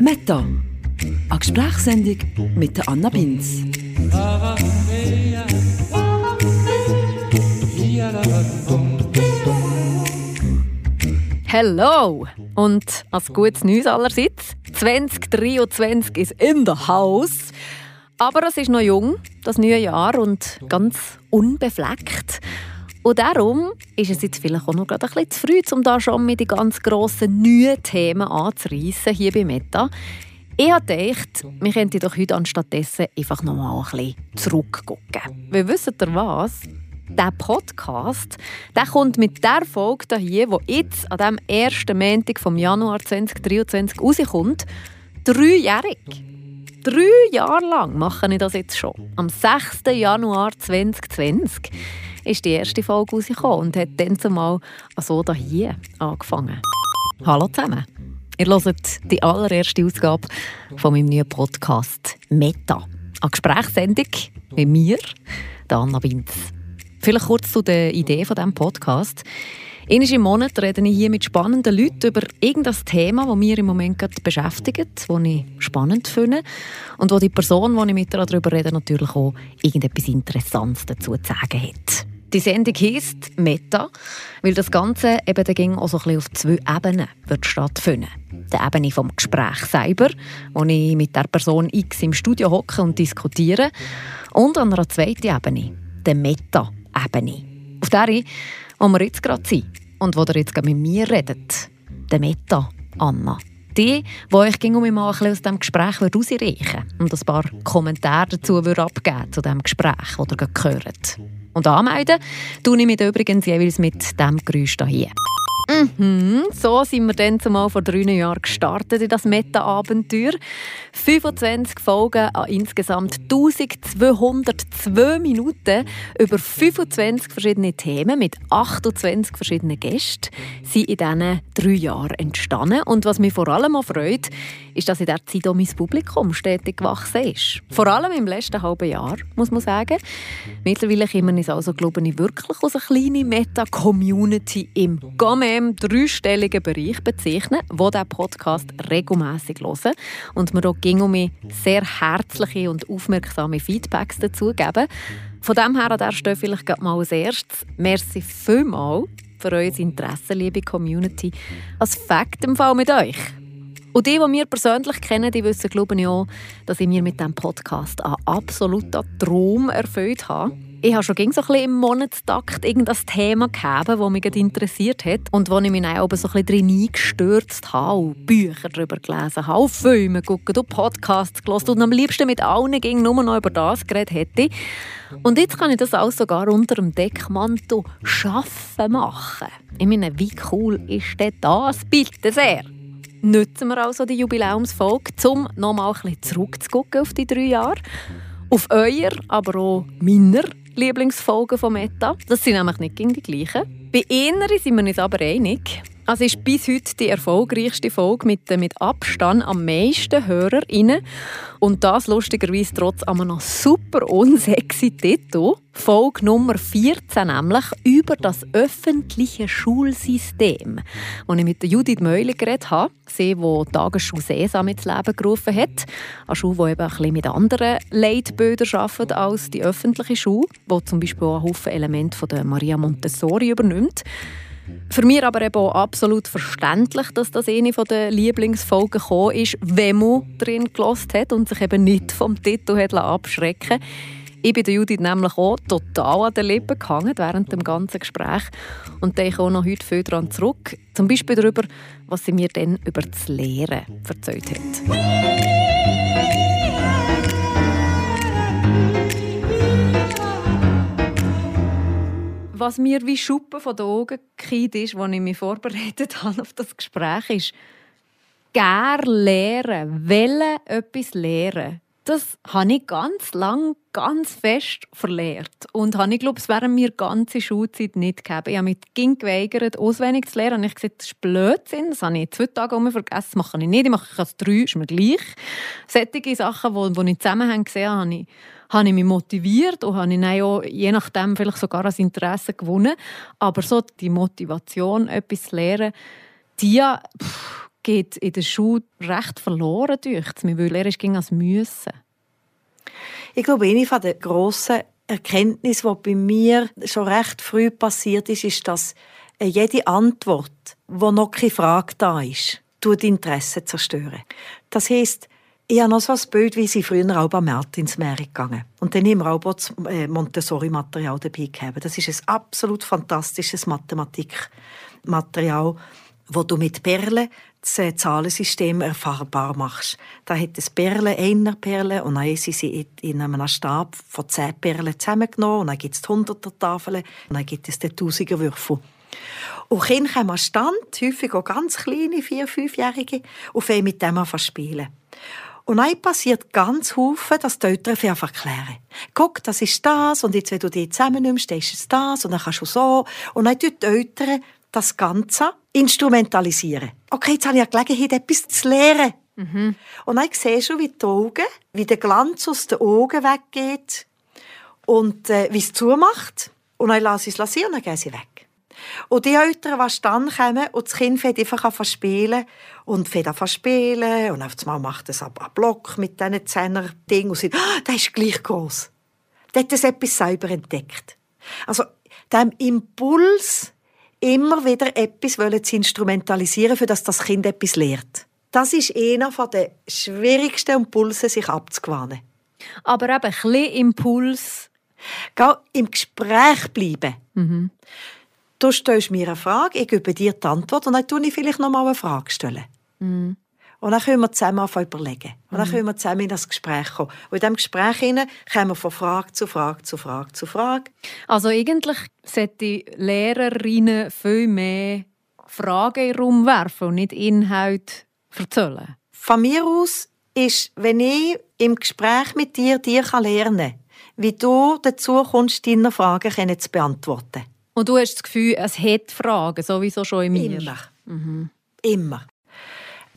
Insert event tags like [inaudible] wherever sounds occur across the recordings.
Meta, eine Gesprächssendung mit der Anna Binz. Hello! Und als gutes Neues allerseits, 2023 ist in the house. Aber es ist noch jung, das neue Jahr, und ganz unbefleckt. Und darum ist es jetzt vielleicht auch noch gerade ein bisschen zu früh, um da schon mit den ganz grossen neuen Themen anzureissen hier bei Meta. Ich habe gedacht, wir könnten doch heute anstattdessen einfach noch mal ein bisschen zurückgucken. Weil wisst ihr was? Der Podcast der kommt mit der Folge hier, die jetzt an dem ersten Montag vom Januar 2023 rauskommt, dreijährig. Drei Jahre lang mache ich das jetzt schon. Am 6. Januar 2020 ist die erste Folge rausgekommen und hat dann zumal so hier angefangen. Hallo zusammen. Ihr hört die allererste Ausgabe von meinem neuen Podcast «Meta». Eine Gesprächssendung mit mir, Anna Binz. Vielleicht kurz zu der Idee von diesem Podcast. Einmal im Monat rede ich hier mit spannenden Leuten über irgendein Thema, das mir im Moment gerade beschäftigt, das ich spannend finde und wo die Person, die ich mit ihr darüber rede, natürlich auch irgendetwas Interessantes dazu zu sagen hat. Die Sendung heisst Meta, weil das Ganze eben dann auch so ein bisschen auf zwei Ebenen wird stattfinden. Die Ebene vom Gespräch selber, wo ich mit der Person X im Studio hocke und diskutiere, und an einer zweiten Ebene, der Meta-Ebene. Auf der, wo wir jetzt gerade sind und wo ihr jetzt mit mir redet. Der Meta-Anna. Die, die euch ging um ein aus diesem Gespräch rausreichen und ein paar Kommentare dazu abgeben zu diesem Gespräch, das ihr gerade gehört. Und anmelden tue ich mich übrigens jeweils mit diesem Geräusch hier. Mhm, so sind wir dann zumal vor drei Jahren gestartet in das Meta-Abenteuer. 25 Folgen an insgesamt 1202 Minuten über 25 verschiedene Themen mit 28 verschiedenen Gästen sind in diesen drei Jahren entstanden. Und was mich vor allem auch freut, ist, dass in der Zeit auch mein Publikum stetig gewachsen ist. Vor allem im letzten halben Jahr, muss man sagen. Mittlerweile kommen wir also, glaube ich, wirklich aus einer kleinen Meta-Community im Gamme dem dreistelligen Bereich bezeichnen, wo der Podcast regelmäßig hören und mir auch ging um sehr herzliche und aufmerksame Feedbacks dazu geben. Von dem her an der Stelle vielleicht mal als erstes. Merci vielmals für euer Interesse, liebe Community. Als Fakt im Fall mit euch. Und die, die mich persönlich kennen, die wissen, glaube ich, auch, dass ich mir mit diesem Podcast einen absoluten Traum erfüllt habe ich habe schon so ein bisschen im Monatstakt irgendein Thema gehabt, das mich interessiert hat und wo ich mich auch so ein bisschen drin eingestürzt habe, Bücher darüber gelesen habe, Filme geguckt und Podcasts gelesen und am liebsten mit allen ging nur noch über das geredet hätte. Und jetzt kann ich das auch sogar unter dem Deckmantel «Schaffen» machen. Ich meine, wie cool ist denn das? Bitte sehr! Nutzen wir also die Jubiläumsfolge, um nochmal ein bisschen zurückzugucken auf die drei Jahre. Auf euer, aber auch meiner Lieblingsfolgen von Meta. Das sind nämlich nicht die gleichen. Bei einer sind wir uns aber einig. Es ist bis heute die erfolgreichste Folge mit, mit Abstand am meisten HörerInnen. Und das lustigerweise trotz einem super unsexy Titel. Folge Nummer 14 nämlich über das öffentliche Schulsystem. Als ich mit Judith Meuler geredet habe, sie, die Tagesschule Sesam ins Leben gerufen hat. Eine Schule, die eben ein bisschen mit anderen Leitbildern arbeitet als die öffentliche Schule, die zum Beispiel auch einen Haufen Elemente von der Maria Montessori übernimmt. Für mich aber eben absolut verständlich, dass das eine der Lieblingsfolgen gekommen ist, wenn man drin gelost hat und sich eben nicht vom Titel abschrecken ich bin der Judith nämlich auch total an den Lippen gehangen während dem ganzen Gespräch und denke auch noch heute viel daran zurück. Zum Beispiel darüber, was sie mir dann über das Lehren erzählt hat. Was mir wie Schuppen von den Augen gekriegt ist, als ich mich vorbereitet [laughs] habe auf das Gespräch, ist, gerne lehren, wollen etwas lehren. Das habe ich ganz lang, ganz fest verlehrt. Und habe ich glaube, es während mir ganze Schulzeit nicht gegeben. Ich habe mich ging geweigert, auswendig zu lernen. Und ich gesagt, das ist Blödsinn. Das habe ich zwei Tage um vergessen. Das mache ich nicht. Ich mache es drei, ist mir gleich. Solche Sachen, die, ich zusammenhänge gesehen habe, ich habe ich mich motiviert und habe ich auch, je nachdem vielleicht sogar ein Interesse gewonnen. Aber so die Motivation, etwas zu lernen, die pff, geht in der Schule recht verloren durch, weil er ging als müssen. Ich glaube, eine der grossen Erkenntnisse, die bei mir schon recht früh passiert ist, ist, dass jede Antwort, wo noch keine Frage da ist, tut Interesse zerstören. Das heisst, ich habe noch so ein Bild, wie sie früher auch bei Martinsmeer gegangen Und dann haben wir auch das Montessori-Material dabei gehabt. Das ist ein absolut fantastisches Mathematikmaterial, wo du mit Perlen das äh, Zahlensystem erfahrbar machst. Da hat es Perlen, einer Perle, und dann sind sie in einem Stab von zehn Perlen zusammengenommen, und dann gibt es hunderter Tafeln, und dann gibt es den tausiger. Und Kinder kommen an Stand, häufig auch ganz kleine, vier-, fünfjährige, und fangen mit dem an spielen. Und dann passiert ganz Haufen, dass die Eltern einfach erklären. Guck, das ist das, und jetzt, wenn du die zusammennimmst, dann ist es das, und dann kannst du so. Und dann tun die Eltern das Ganze instrumentalisieren. Okay, jetzt habe ich eine Gelegenheit, etwas zu lernen. Mhm. Und dann siehst du, wie die Augen, wie der Glanz aus den Augen weggeht und äh, wie es zumacht. Und dann lasse ich es und dann gehen sie weg. Und die Eltern, die dann kommen und das Kind fängt einfach an spielen und fängt an spielen und auf einmal macht es einen Block mit diesen Zehner-Ding und sagt, ah, der ist gleich groß. Der hat das etwas selber entdeckt. Also, dem Impuls, immer wieder etwas zu instrumentalisieren, für das das Kind etwas lernt. Das ist einer der schwierigsten Impulse, sich abzugewöhnen. Aber eben ein bisschen Impuls. Geh im Gespräch bleiben. Mhm. Du stellst mir eine Frage, ich gebe dir die Antwort und dann stelle ich vielleicht noch mal eine Frage. Stellen. Mhm. Und dann können wir zusammen überlegen. Und dann mhm. können wir zusammen in das Gespräch kommen. Und in diesem Gespräch kommen wir von Frage zu Frage zu Frage zu Frage. Also eigentlich sollten Lehrerinnen viel mehr Fragen in den Raum werfen und nicht Inhalt erzählen. Von mir aus ist, wenn ich im Gespräch mit dir dir lernen kann, wie du dazu kommst, deine Fragen zu beantworten. Und du hast das Gefühl, es hat Fragen, sowieso schon in mir? Immer. Mhm. Immer.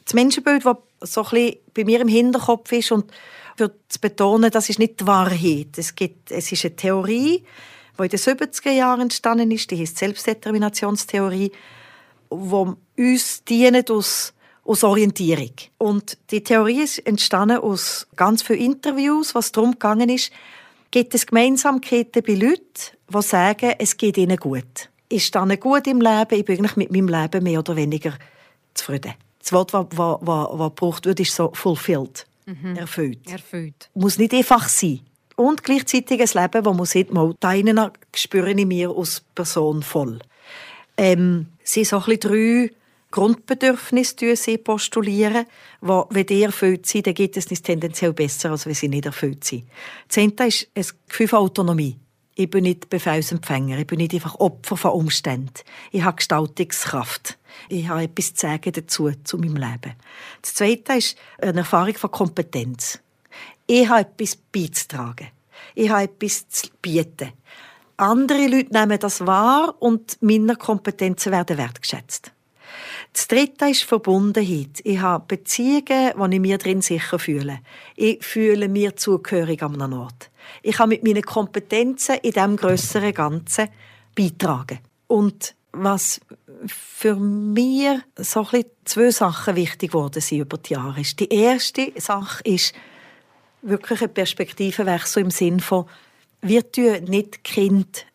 Das Menschenbild, das so ein bei mir im Hinterkopf ist und für zu betonen, das ist nicht die Wahrheit. Es, gibt, es ist eine Theorie, die in den 70er Jahren entstanden ist, die heißt Selbstdeterminationstheorie, die uns dient aus, aus Orientierung. Und die Theorie ist entstanden aus ganz vielen Interviews, was darum gegangen ist, gibt es Gemeinsamkeiten bei Leuten, die sagen, es geht ihnen gut. Ich stehe gut im Leben, ich bin eigentlich mit meinem Leben mehr oder weniger zufrieden. Das Wort, das, das, das, das gebraucht wird, ist so fulfilled, mhm. erfüllt. erfüllt. Muss nicht einfach sein. Und gleichzeitig ein Leben, wo man sieht, mal, deinen spüre ich mir als Person voll. Ähm, es sind so ein bisschen drei Grundbedürfnisse sie postulieren, wo, wenn die erfüllt sind, dann geht es nicht tendenziell besser, als wenn sie nicht erfüllt sind. Das Zehnte ist ein Gefühl von Autonomie. Ich bin nicht Befehlsempfänger, ich bin nicht einfach Opfer von Umständen. Ich habe Gestaltungskraft. Ich habe etwas zu sagen dazu, zu meinem Leben. Das Zweite ist eine Erfahrung von Kompetenz. Ich habe etwas beizutragen. Ich habe etwas zu bieten. Andere Leute nehmen das wahr und meine Kompetenzen werden wertgeschätzt. Das Dritte ist Verbundenheit. Ich habe Beziehungen, wo ich mir drin sicher fühle. Ich fühle mir zugehörig an einem Ort. Ich kann mit meinen Kompetenzen in diesem grösseren Ganzen beitragen. Und was für mich so ein zwei Sachen wichtig geworden sind über die Jahre ist. Die erste Sache ist wirklich ein Perspektivenwechsel im Sinn von, wir tun nicht Kind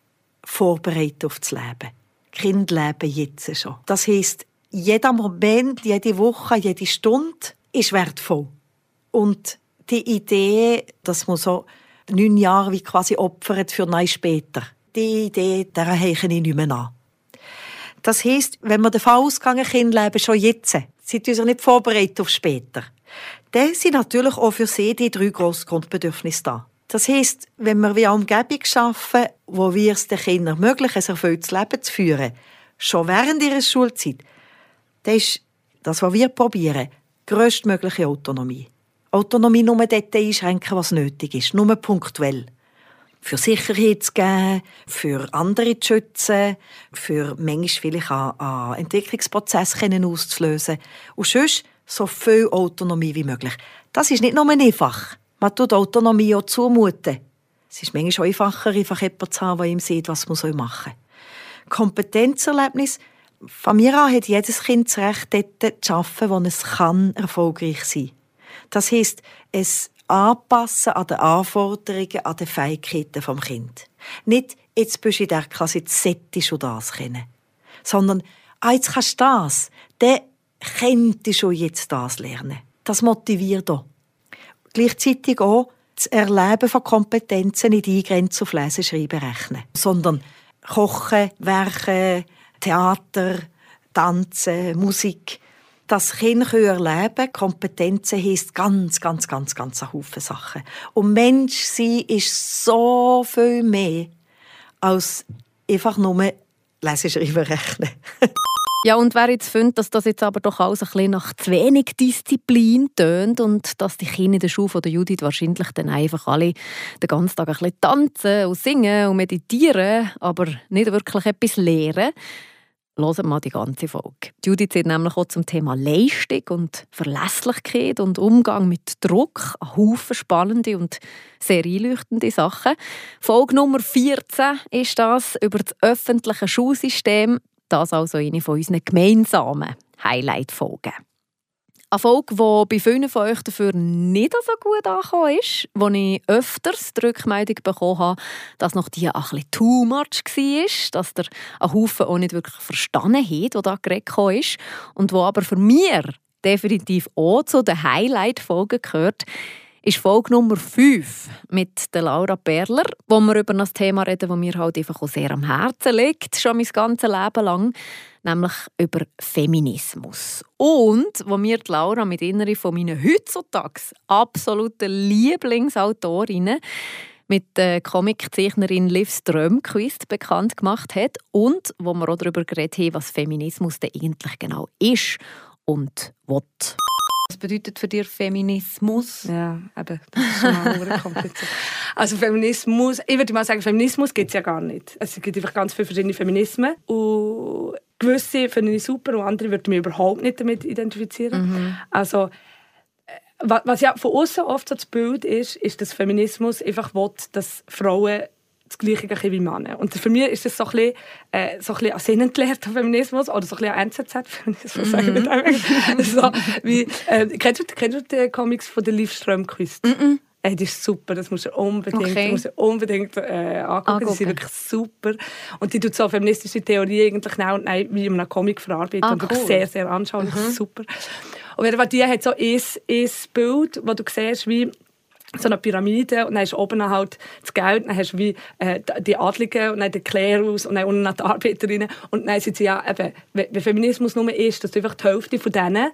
vorbereiten auf das Leben. Kind leben jetzt schon. Das heisst, jeder Moment, jede Woche, jede Stunde ist wertvoll. Und die Idee, dass man so neun Jahre wie quasi opfert für neun später, die Idee, der heiche ich nicht mehr an. Das heisst, wenn wir davon ausgehen, Kinder leben schon jetzt, sind uns nicht vorbereitet auf später, dann sind natürlich auch für sie die drei grossen Grundbedürfnisse da. Das heisst, wenn wir wie eine Umgebung schaffen, wo wir es den Kindern ermöglichen, ein erfülltes Leben zu führen, schon während ihrer Schulzeit, das ist das, was wir probieren, größtmögliche Autonomie. Autonomie nur dort einschränken, was nötig ist, nur punktuell. Für Sicherheit zu geben, für andere zu schützen, für manchmal vielleicht an, an auszulösen. Und sonst so viel Autonomie wie möglich. Das ist nicht nur einfach. Man tut Autonomie auch zumuten. Es ist manchmal einfacher, einfach jemanden zu haben, der ihm sieht, was man machen soll. Kompetenzerlebnis von mir an hat jedes Kind das Recht, dort zu arbeiten, wo es kann, erfolgreich sein kann. Das heisst, es anpassen an die Anforderungen, an die Fähigkeiten vom Kind. Nicht, jetzt bist du in der Klasse, jetzt solltest du das kennen. Sondern, ah, jetzt kannst du das, dann könntest du jetzt das lernen. Das motiviert auch. Gleichzeitig auch das Erleben von Kompetenzen nicht eingrenzen auf Lesen, Schreiben, Rechnen. Sondern Kochen, Werken, Theater, Tanzen, Musik. Das Kind erleben Kompetenzen heisst ganz, ganz, ganz, ganz ein Haufen Sachen. Und Mensch sein ist so viel mehr als einfach nur Lesen, Schreiben, Rechnen. [laughs] Ja, und wer jetzt findet, dass das jetzt aber doch alles ein bisschen nach zu wenig Disziplin tönt und dass die Kinder in der Schule von der Judith wahrscheinlich dann einfach alle den ganzen Tag ein bisschen tanzen und singen und meditieren, aber nicht wirklich etwas lernen, hören mal die ganze Folge. Judith sagt nämlich auch zum Thema Leistung und Verlässlichkeit und Umgang mit Druck ein Haufen spannende und sehr einleuchtende Sachen. Folge Nummer 14 ist das über das öffentliche Schulsystem das also eine von unseren gemeinsamen Highlight-Folgen. Eine Folge, die bei vielen von euch dafür nicht so gut angekommen ist, wo ich öfters die Rückmeldung bekommen habe, dass noch die ein bisschen too much war, dass der ein Haufen auch nicht wirklich verstanden hat, was da geredet ist und wo aber für mich definitiv auch zu den Highlight-Folgen gehört, ist Folge Nummer 5 mit der Laura Perler, wo wir über ein Thema reden, das mir halt einfach auch sehr am Herzen liegt, schon mein ganzes Leben lang, nämlich über Feminismus. Und wo mir die Laura mit einer von meinen heutzutage absoluten Lieblingsautorinnen mit der Comiczeichnerin Liv Strömquist bekannt gemacht hat und wo wir auch darüber geredet haben, was Feminismus denn eigentlich genau ist und will. Was bedeutet für dich Feminismus? Ja, eben, das ist schon kompliziert. [laughs] Also Feminismus, ich würde mal sagen, Feminismus gibt es ja gar nicht. Es gibt einfach ganz viele verschiedene Feminismen und gewisse finde ich super und andere würde ich mich überhaupt nicht damit identifizieren. Mhm. Also äh, was ja von außen oft so das Bild ist, ist, dass Feminismus einfach will, dass Frauen das Gleiche wie Männer. Und für mich ist das so ein bisschen, äh, so ein bisschen sinnentleerter Feminismus oder so ein bisschen NZZ-Feminismus, mhm. [laughs] so, wie, äh, kennst, du, kennst du die Comics von der Liv Strömquist? Mhm. Ey, das ist super, das musst du unbedingt, okay. musst du unbedingt äh, angucken. angucken. Die sind wirklich super. Und die tut so feministische Theorie eigentlich genau nein, wie in einem Comic verarbeitet. Ah, und wirklich sehr, sehr anschaulich. Mhm. Super. Und die hat so ein, ein Bild, wo du siehst, wie so eine Pyramide und dann hast du oben halt das Geld, dann hast du wie äh, die Adligen und dann den Klerus und dann unten die Arbeiterinnen und dann sind sie ja eben, wenn Feminismus nur ist, dass du einfach die Hälfte von denen,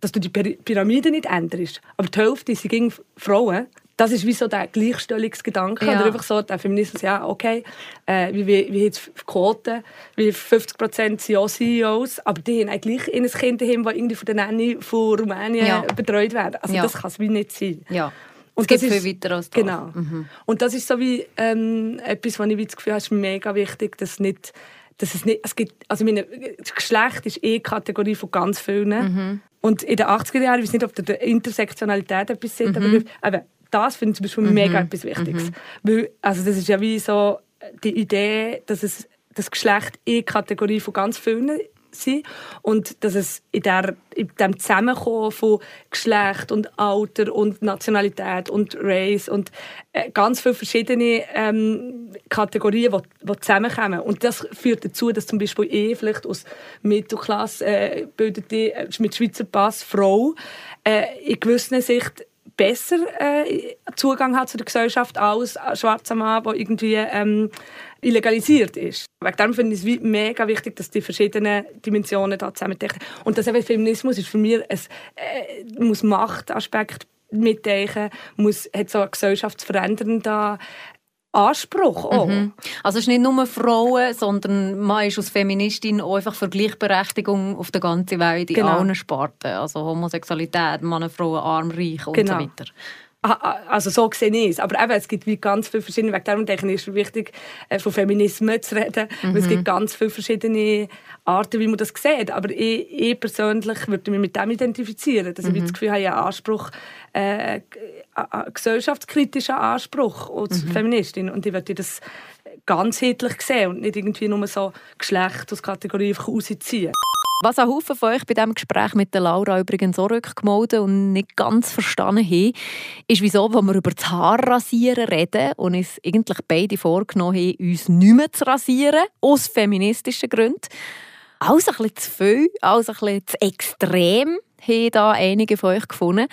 dass du die Pyramide nicht änderst, aber die Hälfte sind gegen Frauen, das ist wie so der Gleichstellungsgedanke. Ja. Oder einfach so der Feminismus, ja, okay, äh, wie, wie, wie jetzt Quoten, wie 50 Prozent sind auch CEOs, aber die haben eigentlich ein Kind das irgendwie von der Nanny von Rumänien ja. betreut werden. Also ja. das kann es wie nicht sein. Und es gibt viel weiter als das. Genau. Mhm. Und das ist so wie ähm, etwas, was ich das Gefühl habe, ist mega wichtig, dass nicht dass es nicht, es gibt, also meine, das Geschlecht ist eh Kategorie von ganz vielen. Mhm. Und in den 80er Jahren, ich weiß nicht, ob der Intersektionalität etwas sieht, mhm. aber eben, das finde ich zum Beispiel mhm. mega etwas Wichtiges. Mhm. Weil, also das ist ja wie so die Idee, dass es das Geschlecht eh Kategorie von ganz vielen sein und dass es in, der, in dem Zusammenkommen von Geschlecht und Alter und Nationalität und Race und äh, ganz viele verschiedene ähm, Kategorien, die, die zusammenkommen. Und das führt dazu, dass zum Beispiel ich vielleicht aus Mittelklasse äh, bildete, äh, mit Schweizer Pass Frau äh, in gewisser Sicht besser äh, Zugang hat zu der Gesellschaft als ein schwarzer Mann, der irgendwie ähm, illegalisiert ist. Wegen dem finde ich es mega wichtig, dass die verschiedenen Dimensionen da zusammendenken. Und das Feminismus ist für mich ein, äh, muss Machtaspekt mitdenken, muss, hat so eine gesellschaftsverändernden Anspruch auch. Mhm. Also es ist nicht nur Frauen, sondern man ist als Feministin auch einfach für Gleichberechtigung auf der ganzen Welt in genau. allen Sparten. Also Homosexualität, Männer, Frauen, arm, reich und genau. so weiter. Ah, ah, also so sehe ich es. Aber eben, es gibt wie ganz viele verschiedene Wege. Darum denke ich, ist es wichtig, äh, von Feminismus zu reden. Mhm. Weil es gibt ganz viele verschiedene Arten, wie man das sieht. Aber ich, ich persönlich würde mich mit dem identifizieren. Dass mhm. ich das Gefühl habe, ich habe einen Anspruch, äh, einen gesellschaftskritischen Anspruch als mhm. Feministin. Und ich würde das ganzheitlich sehen und nicht irgendwie nur so Geschlecht aus Kategorie rausziehen. Was ein Haufen von euch bei diesem Gespräch mit der Laura übrigens auch rückgemeldet und nicht ganz verstanden haben, ist, wieso, wenn wir über das Haarrasieren reden und uns eigentlich beide vorgenommen haben, uns nicht mehr zu rasieren, aus feministischen Gründen. Alles ein bisschen zu viel, alles ein bisschen zu extrem, haben da einige von euch gefunden.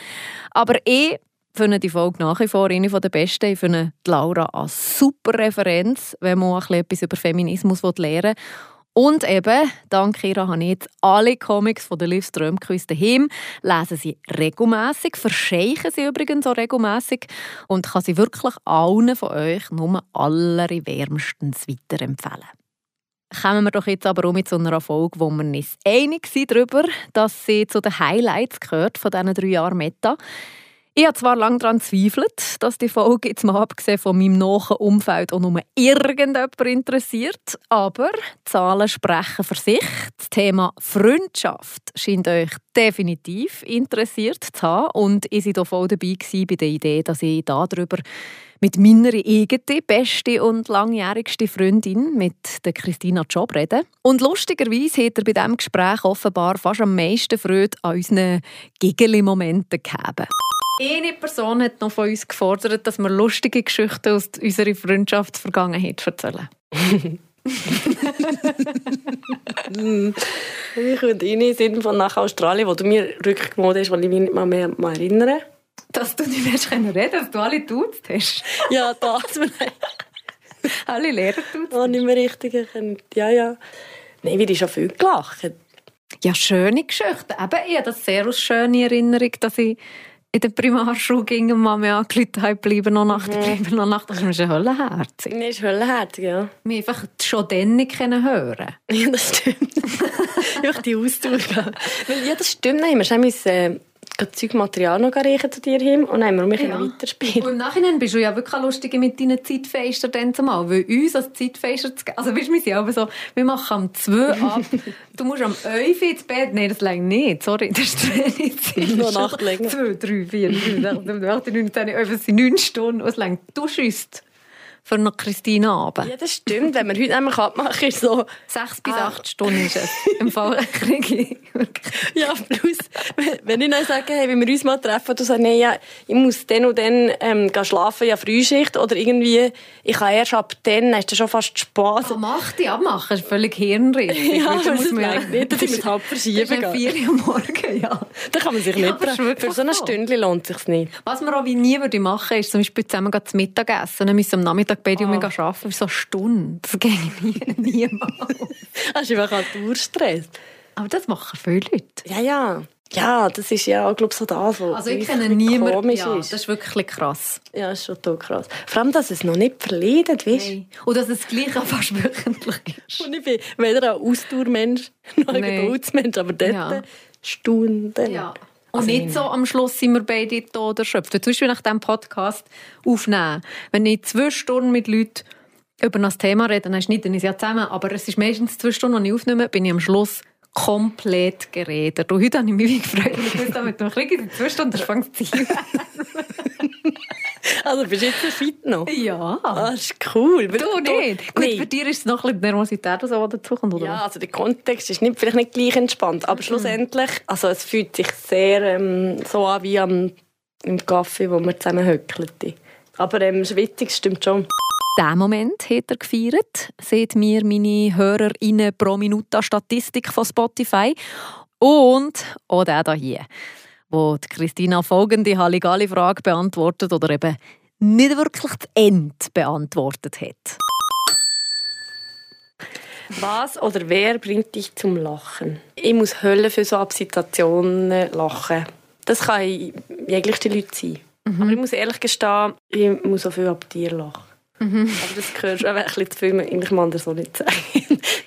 Aber ich finde die Folge nach wie vor eine der besten. Ich finde Laura eine super Referenz, wenn man auch etwas über Feminismus lernen will. Und eben, dank ihr habe ich jetzt alle Comics von der Liv Strömquist daheim, lesen sie regelmäßig, verscheichen sie übrigens auch regelmäßig und kann sie wirklich allen von euch nur allerwärmstens weiterempfehlen. Kommen wir doch jetzt aber auch mit so einer Folge, wo wir uns einig sind darüber, dass sie zu den Highlights gehört von diesen drei Jahren Meta. Ich habe zwar lange daran gezweifelt, dass die Folge jetzt mal abgesehen von meinem nahen Umfeld auch nur irgendjemand interessiert, aber Zahlen sprechen für sich. Das Thema Freundschaft scheint euch definitiv interessiert zu haben und ich war voll dabei bei der Idee, dass ich darüber mit meiner eigenen beste und langjährigste Freundin, mit der Christina Job, rede. Und lustigerweise hat er bei diesem Gespräch offenbar fast am meisten Freude an unseren Gegeli-Momenten gegeben. Eine Person hat noch von uns gefordert, dass wir lustige Geschichten aus unserer Freundschaftsvergangenheit erzählen. [laughs] ich könnte in Sinn von nach Australien, wo du mir rückgemeldet hast, weil ich mich nicht mal mehr mal erinnere. Dass du nicht mehr reden dass du alle duzt hast. [laughs] ja, das. [laughs] alle Lehrer duzt. Oh, nicht mehr richtig erkannt. Ja, ja. Nein, wir haben schon viel gelacht. Ja, schöne Geschichten. Eben, ich habe das sehr aus schöne Erinnerung, dass ich in der Primarschule ging und Mama angerufen hat, bleiben noch Nacht, mhm. bleiben noch Nacht. Das ist ein Höllenherzig. Nee, ist Höllenherzig, ja. Wir einfach schon dann nicht hören [laughs] Ja, das stimmt. [laughs] einfach die Ausdauer. ja, das stimmt. Nein, wir haben äh, Zeugmaterial noch reichen zu dir hin und dann haben wir mich ja. weiterspielen. Und im Nachhinein bist du ja wirklich lustig mit deinen Zeitfenstern dann zumal, weil uns als Zeitfenster zu also weißt, wir sind aber so, wir machen am 2 ab, [laughs] du musst am 11 ins Bett, nein, das längt nicht, sorry, das ist wenig [laughs] Zeit. Noch Nacht länger. 2, 3, 4, 5, 6, 7, 8, 9, 10, 11, es sind 9 Stunden, es längt, du schießt für noch Christina Abend. Ja, das stimmt. Wenn man heute nämlich abmachen ist so... Sechs bis ah. acht Stunden ist es. Im Fall kriege Ja, plus, wenn ich dann sage, hey, wenn wir uns mal treffen, du sagst, nee, ja, ich muss dann und dann ähm, schlafen, ja, Frühschicht, oder irgendwie, ich kann erst ab dann, dann ist das schon fast Spaß. Oh, mach die abmachen, ist völlig hirnrichtig. [laughs] Ja, das muss man nicht, das ist halb verschieben. Das ist vier Uhr morgen, ja. Da kann man sich ja, nicht, für so eine Stunde lohnt es sich nicht. Was man auch wie nie würde machen, ist zum Beispiel zusammen zu Mittag essen, dann müssen am Nachmittag Nachmittag beide oh. mega arbeiten, so eine Stunde. Das geht nie, [laughs] niemals. Hast du einfach halt Durchstress. Aber das machen viele Leute. Ja, ja. Ja, das ist ja, glaube so das, was Also ich kenne niemanden, ja, ist. das ist wirklich krass. Ja, das ist schon total krass. Vor allem, dass es noch nicht verleidet, weißt du? Und dass es gleich auch fast wöchentlich ist. Und ich bin weder ein Ausdauermensch noch ein nee. Geduldsmensch, aber dort ja. Stunden. Ja. Und also nicht so am Schluss sind wir beide tot erschöpft. Zum Beispiel nach diesem Podcast aufnehmen. Wenn ich zwei Stunden mit Leuten über das Thema rede, dann schneiden wir es ja zusammen. Aber es ist meistens zwei Stunden, die ich aufnehme, bin ich am Schluss komplett geredet. Und heute habe ich mich gefreut, und ich wusste, mit dem Krieg in zwei Stunden fängt es an. [laughs] [laughs] Also bist du jetzt fit noch? Ja. Ah, das ist cool. Du nicht? Gut, nee. für dich ist es noch ein bisschen Nervosität, die so dazukommt, oder? Ja, also der Kontext ist nicht, vielleicht nicht gleich entspannt, aber mhm. schlussendlich, also es fühlt sich sehr ähm, so an wie am, im Kaffee, wo wir zusammen höckeln. Aber ähm, schwitzig stimmt schon. Diesen Moment hat er gefeiert, seht mir meine HörerInnen pro Minute Statistik von Spotify. Und auch der hier wo Christina folgende Halligalli-Frage beantwortet oder eben nicht wirklich das End beantwortet hat. Was oder wer bringt dich zum Lachen? Ich muss Hölle für so Situationen lachen. Das kann jegliche Leute sein. Mhm. Aber ich muss ehrlich gestehen, ich muss auch viel ab dir lachen. Mhm. Aber das gehört schon ein bisschen zu viel, ich kann das so nicht sagen.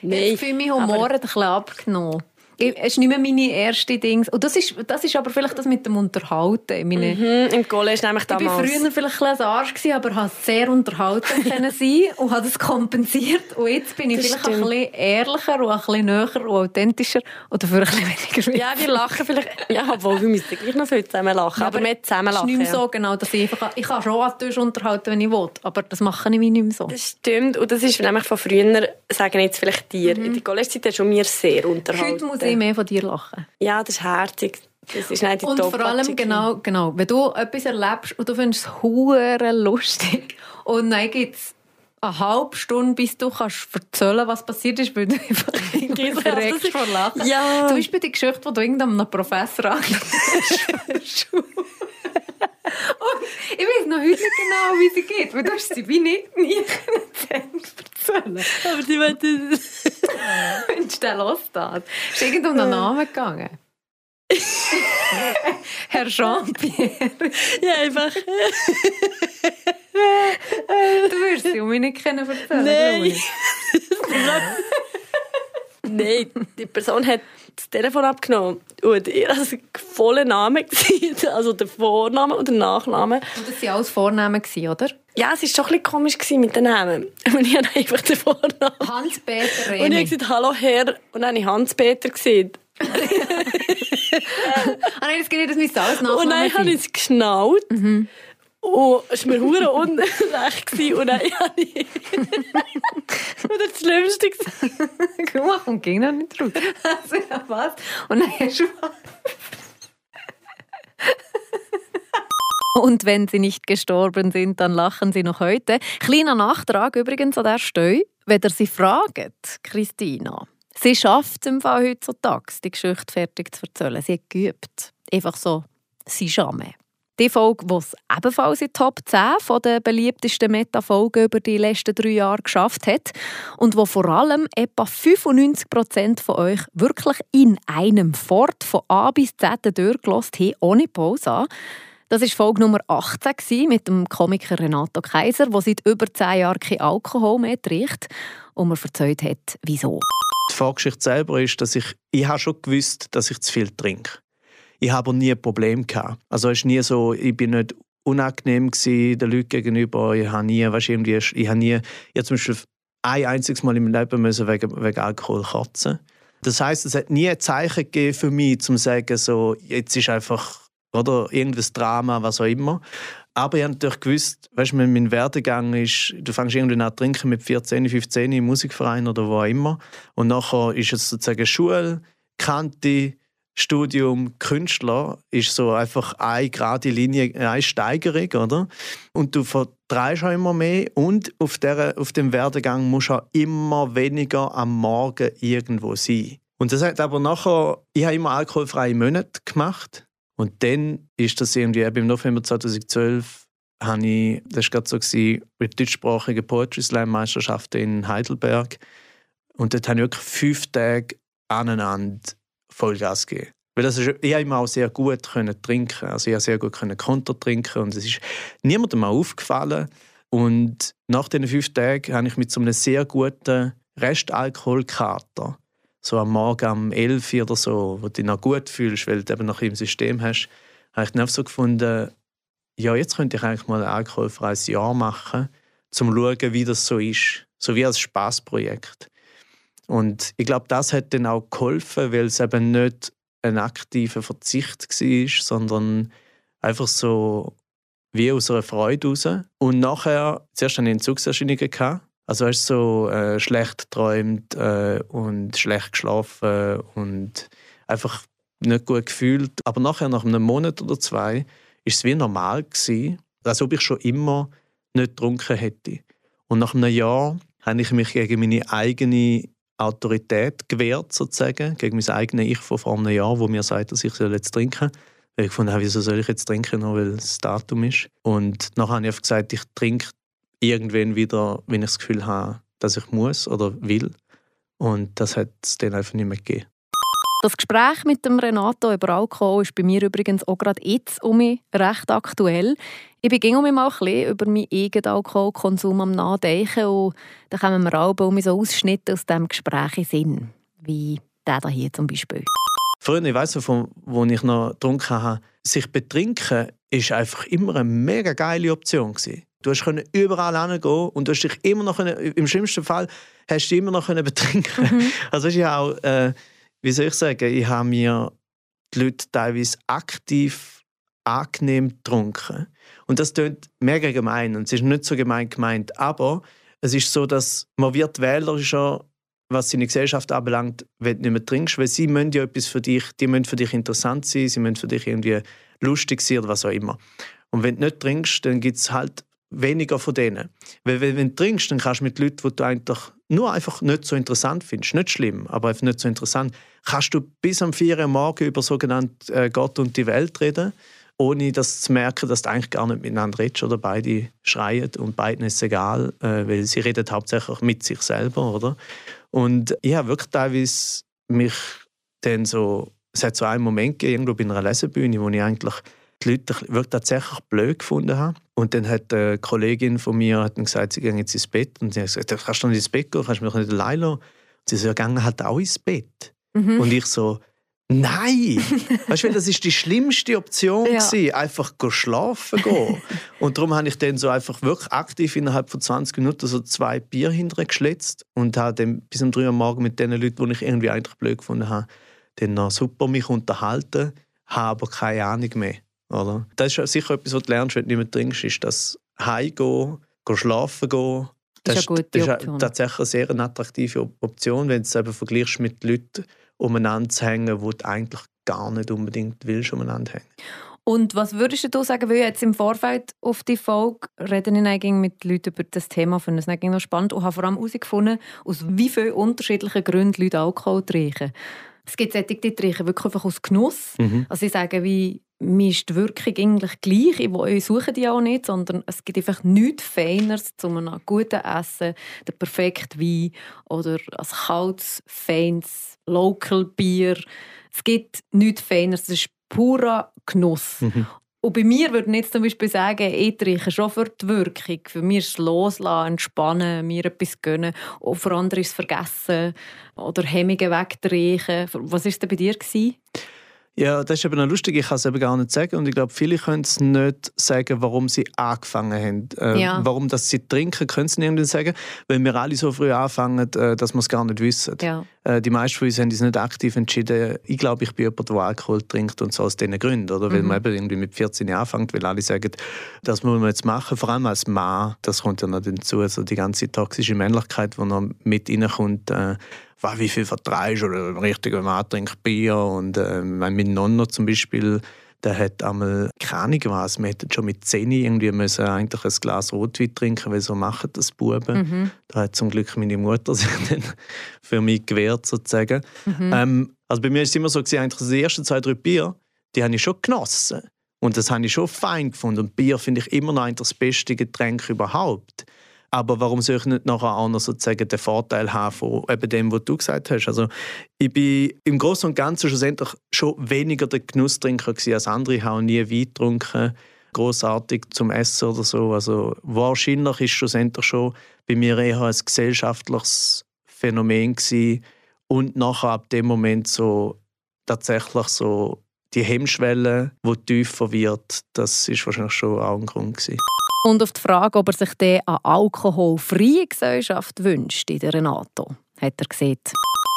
Nein. Für mich Humor aber... ein bisschen abgenommen. Es ist nicht mehr meine erste Dings. Und das ist, das ist aber vielleicht das mit dem Unterhalten. Meine, mhm, Im College nämlich damals. Ich war früher vielleicht ein Arsch, gewesen, aber habe sehr unterhalten [laughs] können sein und habe das kompensiert. Und jetzt bin ich das vielleicht stimmt. ein bisschen ehrlicher und ein bisschen näher und authentischer und dafür ein bisschen weniger Ja, wir lachen vielleicht, ja, obwohl wir müssen gleich noch viel zusammen lachen, ja, aber, aber wir zusammen lachen. Es ist nicht mehr so genau, dass ich einfach, ich kann schon an unterhalten, wenn ich will, aber das mache ich nicht mehr so. Das stimmt und das ist nämlich von früher, sagen jetzt vielleicht dir, mhm. in der College-Zeit hast du mir sehr unterhalten. Heute muss ich mehr von dir lachen. Ja, das ist herzig. Das ist nicht die und vor allem, genau, genau, wenn du etwas erlebst und du findest es hure lustig und dann gibt es eine halbe Stunde, bis du kannst erzählen was passiert ist, weil du einfach [laughs] verreckst vor Lachen. Ja. Zum Beispiel die Geschichte, die du irgendeinem Professor angeschaut [laughs] ich weiß noch heute nicht genau, wie sie geht, weil du hast sie wie nicht nie erzählen Aber die wollte... Mensch, der los das. Ist irgend um den Namen gegangen? [laughs] Herr Jean-Pierre. Ja, einfach. du wirst sie um mich nicht kennen erzählen. Nein. Nein, die Person hat das Telefon abgenommen und ihr einen vollen Namen gesehen, [laughs] also der Vorname und der Nachname. Und das waren alles Vornamen, oder? Ja, es war schon ein bisschen komisch mit den Namen. [laughs] Und ich habe einfach den Vornamen. Hans-Peter Remi. Und ich habe gesagt, hallo Herr, und dann habe ich Hans-Peter gesehen. [laughs] ah nein, das geht nicht, das müsste alles nachmachen. Und dann habe ich es geschnallt. Mhm. Und es war mir hure unrecht. Und dann habe ich... und das Schlimmste war... Guck mal, kommt ging noch nicht raus. Also, ja, was? Und dann hast du... Und wenn sie nicht gestorben sind, dann lachen sie noch heute. Kleiner Nachtrag übrigens an der Stelle. Wenn ihr sie fragt, Christina, sie schafft im Fall heutzutage, die Geschichte fertig zu erzählen. Sie hat geübt. Einfach so, sie jamais. Die Folge, die es ebenfalls in Top 10 von der beliebtesten Meta-Folgen über die letzten drei Jahre geschafft hat und wo vor allem etwa 95% von euch wirklich in einem Fort von A bis Z durchgelassen haben, ohne Pause. Das war Folge Nummer 18 mit dem Komiker Renato Kaiser, der seit über 10 Jahren kein Alkohol mehr trinkt und mir erzählt hat, wieso. Die Vorgeschichte selber ist, dass ich, ich habe schon gewusst, dass ich zu viel trinke. Ich habe nie ein Problem gehabt. Also es ist nie so, ich bin nicht unangenehm gewesen, den Leuten gegenüber. Ich habe nie, weißt, irgendwie, ich habe nie, ich zum Beispiel ein einziges Mal im Leben müssen wegen, wegen Alkohol kotzen. Das heißt, es hat nie ein Zeichen gegeben für mich, zum zu sagen, so, jetzt ist einfach oder irgendein Drama, was auch immer. Aber ich habe natürlich gewusst, weißt, mein Werdegang ist, du fängst irgendwie an zu trinken mit 14, 15 im Musikverein oder wo auch immer. Und nachher ist es sozusagen Schule, Kante, Studium Künstler ist so einfach eine gerade Linie, eine Steigerung, oder? Und du vertreibst auch immer mehr und auf, der, auf dem Werdegang musst du auch immer weniger am Morgen irgendwo sein. Und das hat aber nachher, ich habe immer alkoholfreie Monate gemacht und dann ist das irgendwie, im November 2012 habe ich, das war gerade so, gewesen, die deutschsprachige Poetry Slam Meisterschaft in Heidelberg und dort habe ich wirklich fünf Tage aneinander Vollgas geben. Weil das ist, ich habe immer auch sehr gut können trinken. Also ich habe sehr gut können Konter trinken und es ist niemandem aufgefallen. Und nach diesen fünf Tagen habe ich mit so einem sehr guten Restalkoholkater, so am Morgen um 11 Uhr oder so, wo du dich noch gut fühlst, weil du eben noch im System hast, habe ich dann so gefunden, ja, jetzt könnte ich eigentlich mal ein alkoholfreies Jahr machen, um zu schauen, wie das so ist. So wie als Spaßprojekt. Und ich glaube, das hat dann auch geholfen, weil es eben nicht ein aktiver Verzicht war, sondern einfach so wie aus einer Freude raus. Und nachher, zuerst hatte ich Entzugserscheinungen. Gehabt. Also hast so äh, schlecht geträumt äh, und schlecht geschlafen und einfach nicht gut gefühlt. Aber nachher, nach einem Monat oder zwei, ist es wie normal gewesen, als ob ich schon immer nicht getrunken hätte. Und nach einem Jahr habe ich mich gegen meine eigene Autorität gewährt, sozusagen, gegen mein eigenes Ich von vor einem Jahr, wo mir sagt, dass ich jetzt trinken soll. Weil ich gefunden habe, wieso soll ich jetzt trinken, nur weil es Datum ist. Und nachher habe ich einfach gesagt, ich trinke irgendwann wieder, wenn ich das Gefühl habe, dass ich muss oder will. Und das hat es dann einfach nicht mehr gegeben. Das Gespräch mit dem Renato über Alkohol ist bei mir übrigens auch gerade jetzt um mich recht aktuell. Ich bin um mal ein bisschen über meinen eigenen Alkoholkonsum am Nachdenken und da kommen mir alle um so Ausschnitte aus diesem Gespräch in Sinn. Wie Der hier zum Beispiel. Früher, ich weiss, von wo ich noch getrunken habe, sich betrinken ist einfach immer eine mega geile Option gewesen. Du hast überall hingehen und du hast dich immer noch können, im schlimmsten Fall hast du immer noch können betrinken. Mhm. [laughs] Also ich auch, äh, wie soll ich sagen, ich habe mir die Leute teilweise aktiv angenehm getrunken. Und das klingt mega gemein und es ist nicht so gemein gemeint, aber es ist so, dass man wird wählerischer was seine Gesellschaft anbelangt, wenn du nicht mehr trinkst, weil sie müssen ja etwas für dich, die müssen für dich interessant sein, sie müssen für dich irgendwie lustig sein oder was auch immer. Und wenn du nicht trinkst, dann gibt es halt weniger von denen. Weil wenn du trinkst, dann kannst du mit Leuten, die du eigentlich nur einfach nicht so interessant findest, nicht schlimm, aber einfach nicht so interessant, kannst du bis am 4 Uhr morgen über sogenannte äh, Gott und die Welt reden ohne das zu merken, dass du eigentlich gar nicht miteinander redest oder beide schreien und beiden ist egal, äh, weil sie reden hauptsächlich mit sich selber, oder? Und ich habe wirklich teilweise mich dann so, es hat so einen Moment gegeben, irgendwo bei einer Lesebühne, wo ich eigentlich die Leute wirklich tatsächlich blöd gefunden habe. Und dann hat eine Kollegin von mir hat gesagt, sie gehen jetzt ins Bett. Und sie hat gesagt, kannst du nicht ins Bett gehen, kannst du mich nicht allein lassen? Und sie so, ja, halt auch ins Bett. Mhm. Und ich so, Nein! [laughs] weißt du, das ist die schlimmste Option, ja. gewesen, einfach schlafen gehen. [laughs] und darum habe ich dann so einfach wirklich aktiv innerhalb von 20 Minuten so zwei Bier hintergeschletzt und habe dann bis um 3 Uhr morgen mit den Leuten, die ich irgendwie eigentlich blöd gefunden habe, dann noch super mich unterhalten, habe aber keine Ahnung mehr. Oder? Das ist sicher etwas, was du lernst, wenn du nicht mehr trinkst, ist das Heimgehen, schlafen gehen. Das ist, das ist tatsächlich eine sehr attraktive Option, wenn du es eben vergleichst mit Leuten, umeinander zu hängen, wo du eigentlich gar nicht unbedingt willst, umeinander hängen. Und was würdest du sagen, weil jetzt im Vorfeld auf die Folge reden ich eigentlich mit Leuten über das Thema, finde es noch spannend und habe vor allem herausgefunden, aus wie vielen unterschiedlichen Gründen Leute Alkohol trinken. Es gibt solche, die trinken wirklich einfach aus Genuss. Mhm. Also sie sagen, wie, mir ist die Wirkung eigentlich gleich. Ich suche die auch nicht, sondern es gibt einfach nichts Feineres zu einem guten Essen, der perfekte Wein oder ein kaltes, feines Local-Bier. Es gibt nichts Feineres. Es ist purer Genuss. Mhm. Und bei mir würde ich jetzt zum Beispiel sagen, ich trinke schon für die Wirkung. Für mich ist es loslassen, entspannen, mir etwas gönnen. Und für andere ist es vergessen oder Hemmungen wegtrinken. Was war denn bei dir? Gewesen? Ja, das ist eben noch lustig. Ich kann es eben gar nicht sagen. Und ich glaube, viele können es nicht sagen, warum sie angefangen haben. Äh, ja. Warum dass sie trinken, können sie nicht sagen. Weil wir alle so früh anfangen, äh, dass wir es gar nicht wissen. Ja. Äh, die meisten von uns haben es nicht aktiv entschieden. Ich glaube, ich bin jemand, der Alkohol trinkt und so aus diesen Gründen. Oder? Weil mhm. man eben irgendwie mit 14 anfängt, weil alle sagen, das muss man jetzt machen. Vor allem als Mann, das kommt ja noch dazu. Also die ganze toxische Männlichkeit, die noch mit reinkommt. Äh, wie viel vertreibst oder richtig, wenn man trinkt Bier und äh, mein Nonno zum Beispiel, der hat einmal keine was, wir hätten schon mit 10 irgendwie müssen eigentlich ein Glas Rotwein trinken, weil so machen das Buben. Mhm. Da hat zum Glück meine Mutter [laughs] sich dann für mich gewehrt sozusagen. Mhm. Ähm, also bei mir ist es immer so gewesen, eigentlich die ersten zwei, drei Bier, die habe ich schon genossen. Und das habe ich schon fein gefunden. Und Bier finde ich immer noch das beste Getränk überhaupt. Aber warum soll ich nicht nachher auch noch sozusagen den Vorteil haben von eben dem, was du gesagt hast? Also ich bin im Großen und Ganzen schlussendlich schon weniger der Genusstrinker als andere. Ich habe nie Wein getrunken, großartig zum Essen oder so. Also wahrscheinlich ist schlussendlich schon bei mir eher ein gesellschaftliches Phänomen gewesen. und nachher ab dem Moment so tatsächlich so die Hemmschwelle, die tiefer wird, das ist wahrscheinlich schon auch ein Grund gewesen. Und auf die Frage, ob er sich eine alkoholfreie Gesellschaft wünscht in der NATO, hat er gesagt.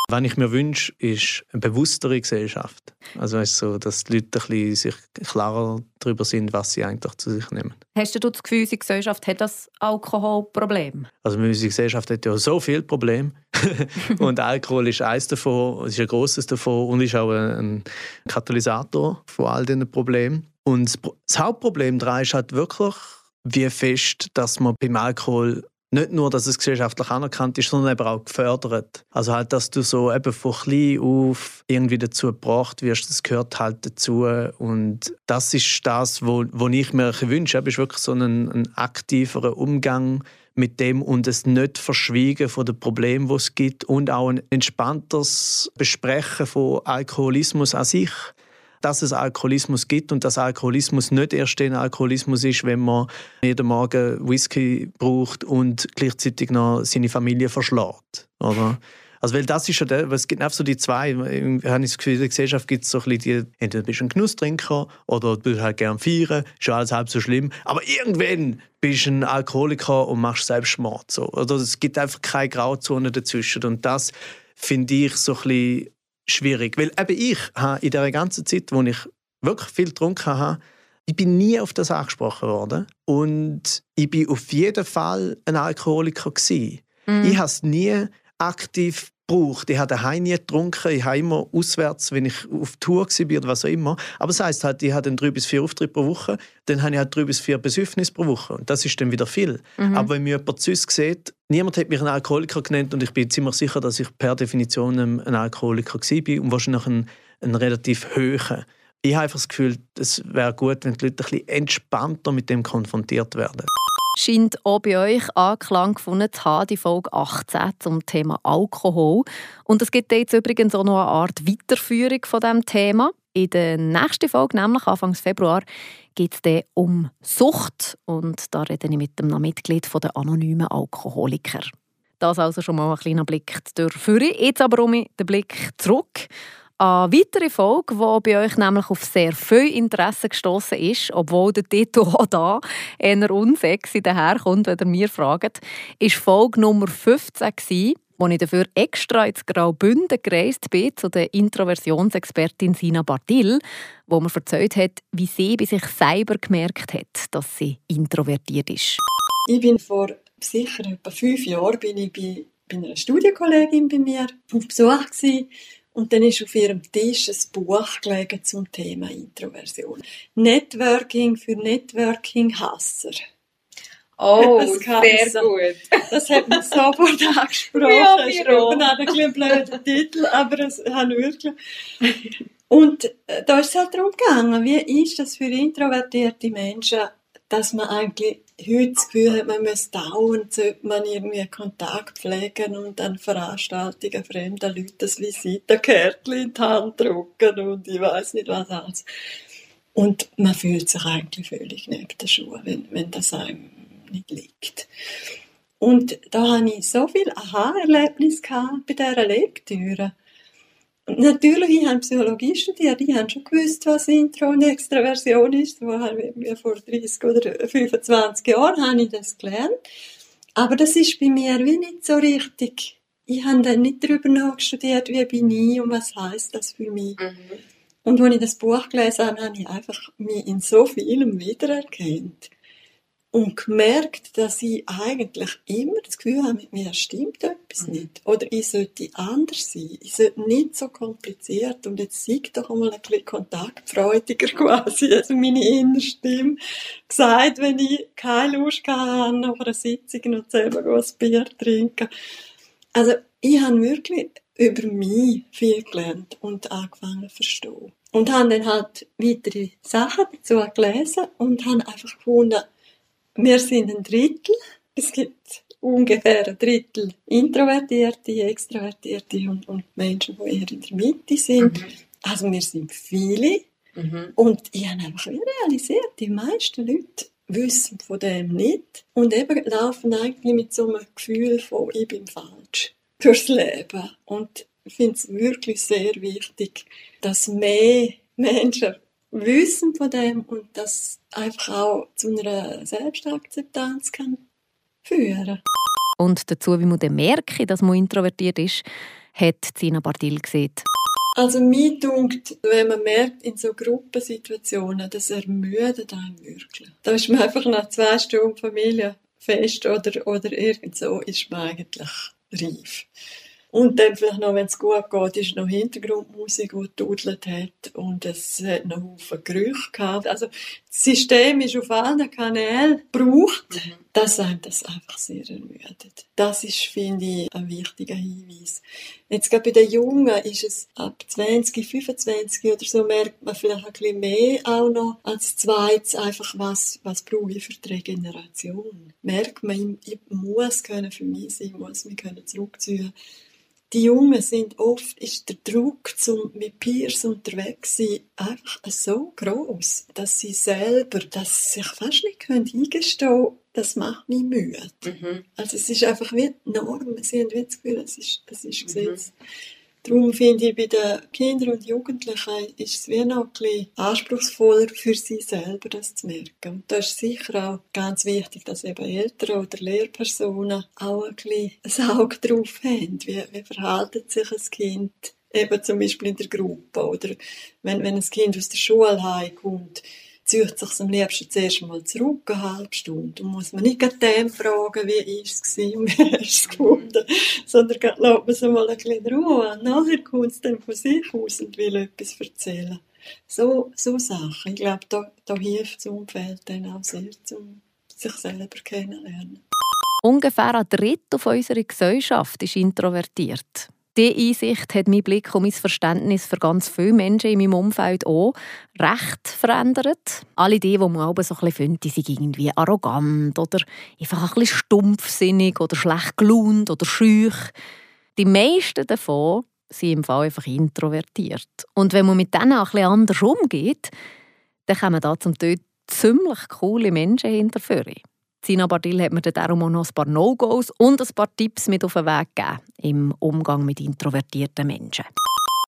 Was ich mir wünsche, ist eine bewusstere Gesellschaft. Also weißt, so, dass die Leute ein sich klarer darüber sind, was sie eigentlich zu sich nehmen. Hast du das Gefühl, unsere Gesellschaft hat das Alkoholproblem? Also unsere Gesellschaft hat ja so viele Probleme. [laughs] und Alkohol ist eines davon, ist ein grosses davon und ist auch ein Katalysator von all diesen Problemen. Und das Hauptproblem daran ist halt wirklich wie fest, dass man beim Alkohol nicht nur, dass es gesellschaftlich anerkannt ist, sondern eben auch gefördert. Also halt, dass du so eben von klein auf irgendwie dazu gebracht wirst, das gehört halt dazu. Und das ist das, wo, wo ich mir wünsche. Ist wirklich so ein, ein aktiverer Umgang mit dem und es nicht verschwiegen von den Problemen, die es gibt und auch ein entspannteres Besprechen von Alkoholismus an sich dass es Alkoholismus gibt und dass Alkoholismus nicht erst ein Alkoholismus ist, wenn man jeden Morgen Whisky braucht und gleichzeitig noch seine Familie verschlägt. Oder? Also, weil das ist ja der, es gibt einfach so die zwei, ich habe das Gefühl, in der Gesellschaft gibt es so ein bisschen die, entweder bist du ein Genusstrinker oder du bist halt gern feiern, ist ja alles halb so schlimm, aber irgendwann bist du ein Alkoholiker und machst Selbstmord. So. Oder es gibt einfach keine Grauzone dazwischen und das finde ich so ein bisschen schwierig, weil eben ich habe in der ganzen Zeit, wo ich wirklich viel getrunken habe, ich bin nie auf das angesprochen worden und ich bin auf jeden Fall ein Alkoholiker gewesen. Mhm. Ich habe es nie aktiv gebraucht. Ich habe daheim nie getrunken. Ich habe immer auswärts, wenn ich auf Tour war oder was auch immer. Aber das heisst halt, ich hatte drei bis vier Auftritte pro Woche. Dann habe ich halt drei bis vier Besäufnisse pro Woche. Und das ist dann wieder viel. Mhm. Aber wenn mir jemand sonst sieht, niemand hat mich einen Alkoholiker genannt und ich bin ziemlich sicher, dass ich per Definition ein Alkoholiker war und wahrscheinlich ein, ein relativ hoher ich habe einfach das Gefühl, es wäre gut, wenn die Leute ein bisschen entspannter mit dem konfrontiert werden. Scheint auch bei euch Anklang gefunden zu haben, die Folge 18 zum Thema Alkohol. Und es gibt jetzt übrigens auch noch eine Art Weiterführung von diesem Thema. In der nächsten Folge, nämlich Anfang Februar, geht es um Sucht. Und da rede ich mit einem Mitglied der anonymen Alkoholiker. Das also schon mal ein kleiner Blick durch Jetzt aber um den Blick zurück eine weitere Folge, die bei euch nämlich auf sehr viel Interesse gestoßen ist, obwohl der Titel [laughs] auch da eher unsexy daherkommt, wenn ihr mir fragt, ist Folge Nummer 15 gewesen, wo ich dafür extra ins Graubünden gereist bin zu der Introversionsexpertin Sina Bartil, wo mir erzählt hat, wie sie bei sich selber gemerkt hat, dass sie introvertiert ist. Ich bin vor sicher etwa fünf Jahren bin ich bei, bei einer Studienkollegin bei mir auf Besuch gewesen und dann ist auf ihrem Tisch ein Buch gelegen zum Thema Introversion. Networking für Networking-Hasser. Oh, [laughs] sehr gut. Das hat mich sofort [laughs] angesprochen. Ja, es ist ein bisschen blöder Titel, aber es hat wirklich... Und äh, da ist es halt darum gegangen, wie ist das für introvertierte Menschen, dass man eigentlich heute das Gefühl hat, man muss dauernd sollte man irgendwie Kontakt pflegen und an Veranstaltungen fremder Leute das Visitenkärtchen in die Hand drücken und ich weiß nicht was alles. Und man fühlt sich eigentlich völlig neben der Schuhe, wenn, wenn das einem nicht liegt. Und da hatte ich so viel Aha-Erlebnis bei dieser Lektüre. Natürlich, ich habe Psychologie studiert, ich habe schon gewusst, was Intro und Extraversion ist. Vor 30 oder 25 Jahren habe ich das gelernt. Aber das ist bei mir wie nicht so richtig. Ich habe dann nicht darüber nachgestudiert, wie bin ich und was heißt das für mich. Mhm. Und als ich das Buch gelesen habe, habe ich einfach mich in so vielem wiedererkannt und gemerkt, dass ich eigentlich immer das Gefühl habe, mit mir stimmt etwas mhm. nicht. Oder ich sollte anders sein. Ich sollte nicht so kompliziert und jetzt sei doch einmal ein bisschen kontaktfreudiger [laughs] quasi. Also meine innere Stimme gesagt, wenn ich keine Lust habe, nach einer Sitzung noch selber ein Bier trinken. Also ich habe wirklich über mich viel gelernt und angefangen zu verstehen. Und habe dann halt weitere Sachen dazu gelesen und habe einfach gefunden, wir sind ein Drittel. Es gibt ungefähr ein Drittel Introvertierte, Extrovertierte und, und Menschen, die eher in der Mitte sind. Mhm. Also wir sind viele. Mhm. Und ich habe einfach realisiert, die meisten Leute wissen von dem nicht und eben laufen eigentlich mit so einem Gefühl von ich bin falsch durchs Leben. Und ich finde es wirklich sehr wichtig, dass mehr Menschen Wissen von dem und das einfach auch zu einer Selbstakzeptanz kann führen. Und dazu, wie man dann merke, dass man introvertiert ist, hat Zina Bardil gesehen. Also mir dunkt, wenn man merkt, in so Gruppensituationen, das ermüdet einen wirklich. Da ist man einfach nach zwei Stunden Familienfest oder, oder irgend so, ist man eigentlich reif. Und dann vielleicht noch, wenn es gut geht, ist noch Hintergrundmusik, die gedudelt hat. Und es hat noch Haufen Gerüche gehabt. Also, das System ist auf allen Kanälen gebraucht, mhm. dass einem das einfach sehr ermüdet. Das ist, finde ich, ein wichtiger Hinweis. Jetzt gerade bei den Jungen ist es ab 20, 25 oder so merkt man vielleicht ein bisschen mehr auch noch als zweites einfach was, was brauche ich für die Regeneration. Merkt man, ich, ich muss können für mich sein, muss mich können zurückziehen die Jungen sind oft, ist der Druck zum mit Peers unterwegs sein einfach so groß, dass sie selber, dass sie sich fast nicht können eingestehen das macht mich müde. Mhm. Also es ist einfach wie die Norm, sie haben wie das Gefühl, es ist, es ist Gesetz. Darum finde ich, bei den Kindern und Jugendlichen ist es wie noch ein anspruchsvoller für sie selber, das zu merken. Und da ist sicher auch ganz wichtig, dass eben Eltern oder Lehrpersonen auch ein ein Auge drauf haben. Wie, wie verhält sich ein Kind eben zum Beispiel in der Gruppe oder wenn, wenn ein Kind aus der Schule heimkommt, zieht sich am liebsten zuerst mal zurück, eine halbe Stunde. Und muss man nicht dem fragen, wie ist es war und wie hast es gefunden, sondern lässt man es mal ein bisschen Ruhe. Und nachher kommt es dann von sich aus und will etwas erzählen. So, so Sachen. Ich glaube, da, da hilft das Umfeld dann auch sehr, um sich selber kennenzulernen. Ungefähr ein Drittel unserer Gesellschaft ist introvertiert. Diese Einsicht hat mein Blick und mein Verständnis für ganz viele Menschen in meinem Umfeld auch recht verändert. Alle die, die man aber so ein bisschen findet, sind irgendwie arrogant oder einfach ein bisschen stumpfsinnig oder schlecht gelaunt oder schüch. Die meisten davon sind im Fall einfach introvertiert. Und wenn man mit denen auch ein bisschen anders umgeht, dann kommen da zum Teil ziemlich coole Menschen hinterführen. Sina Bardil hat mir darum auch noch ein paar No-Gos und ein paar Tipps mit auf den Weg gegeben im Umgang mit introvertierten Menschen.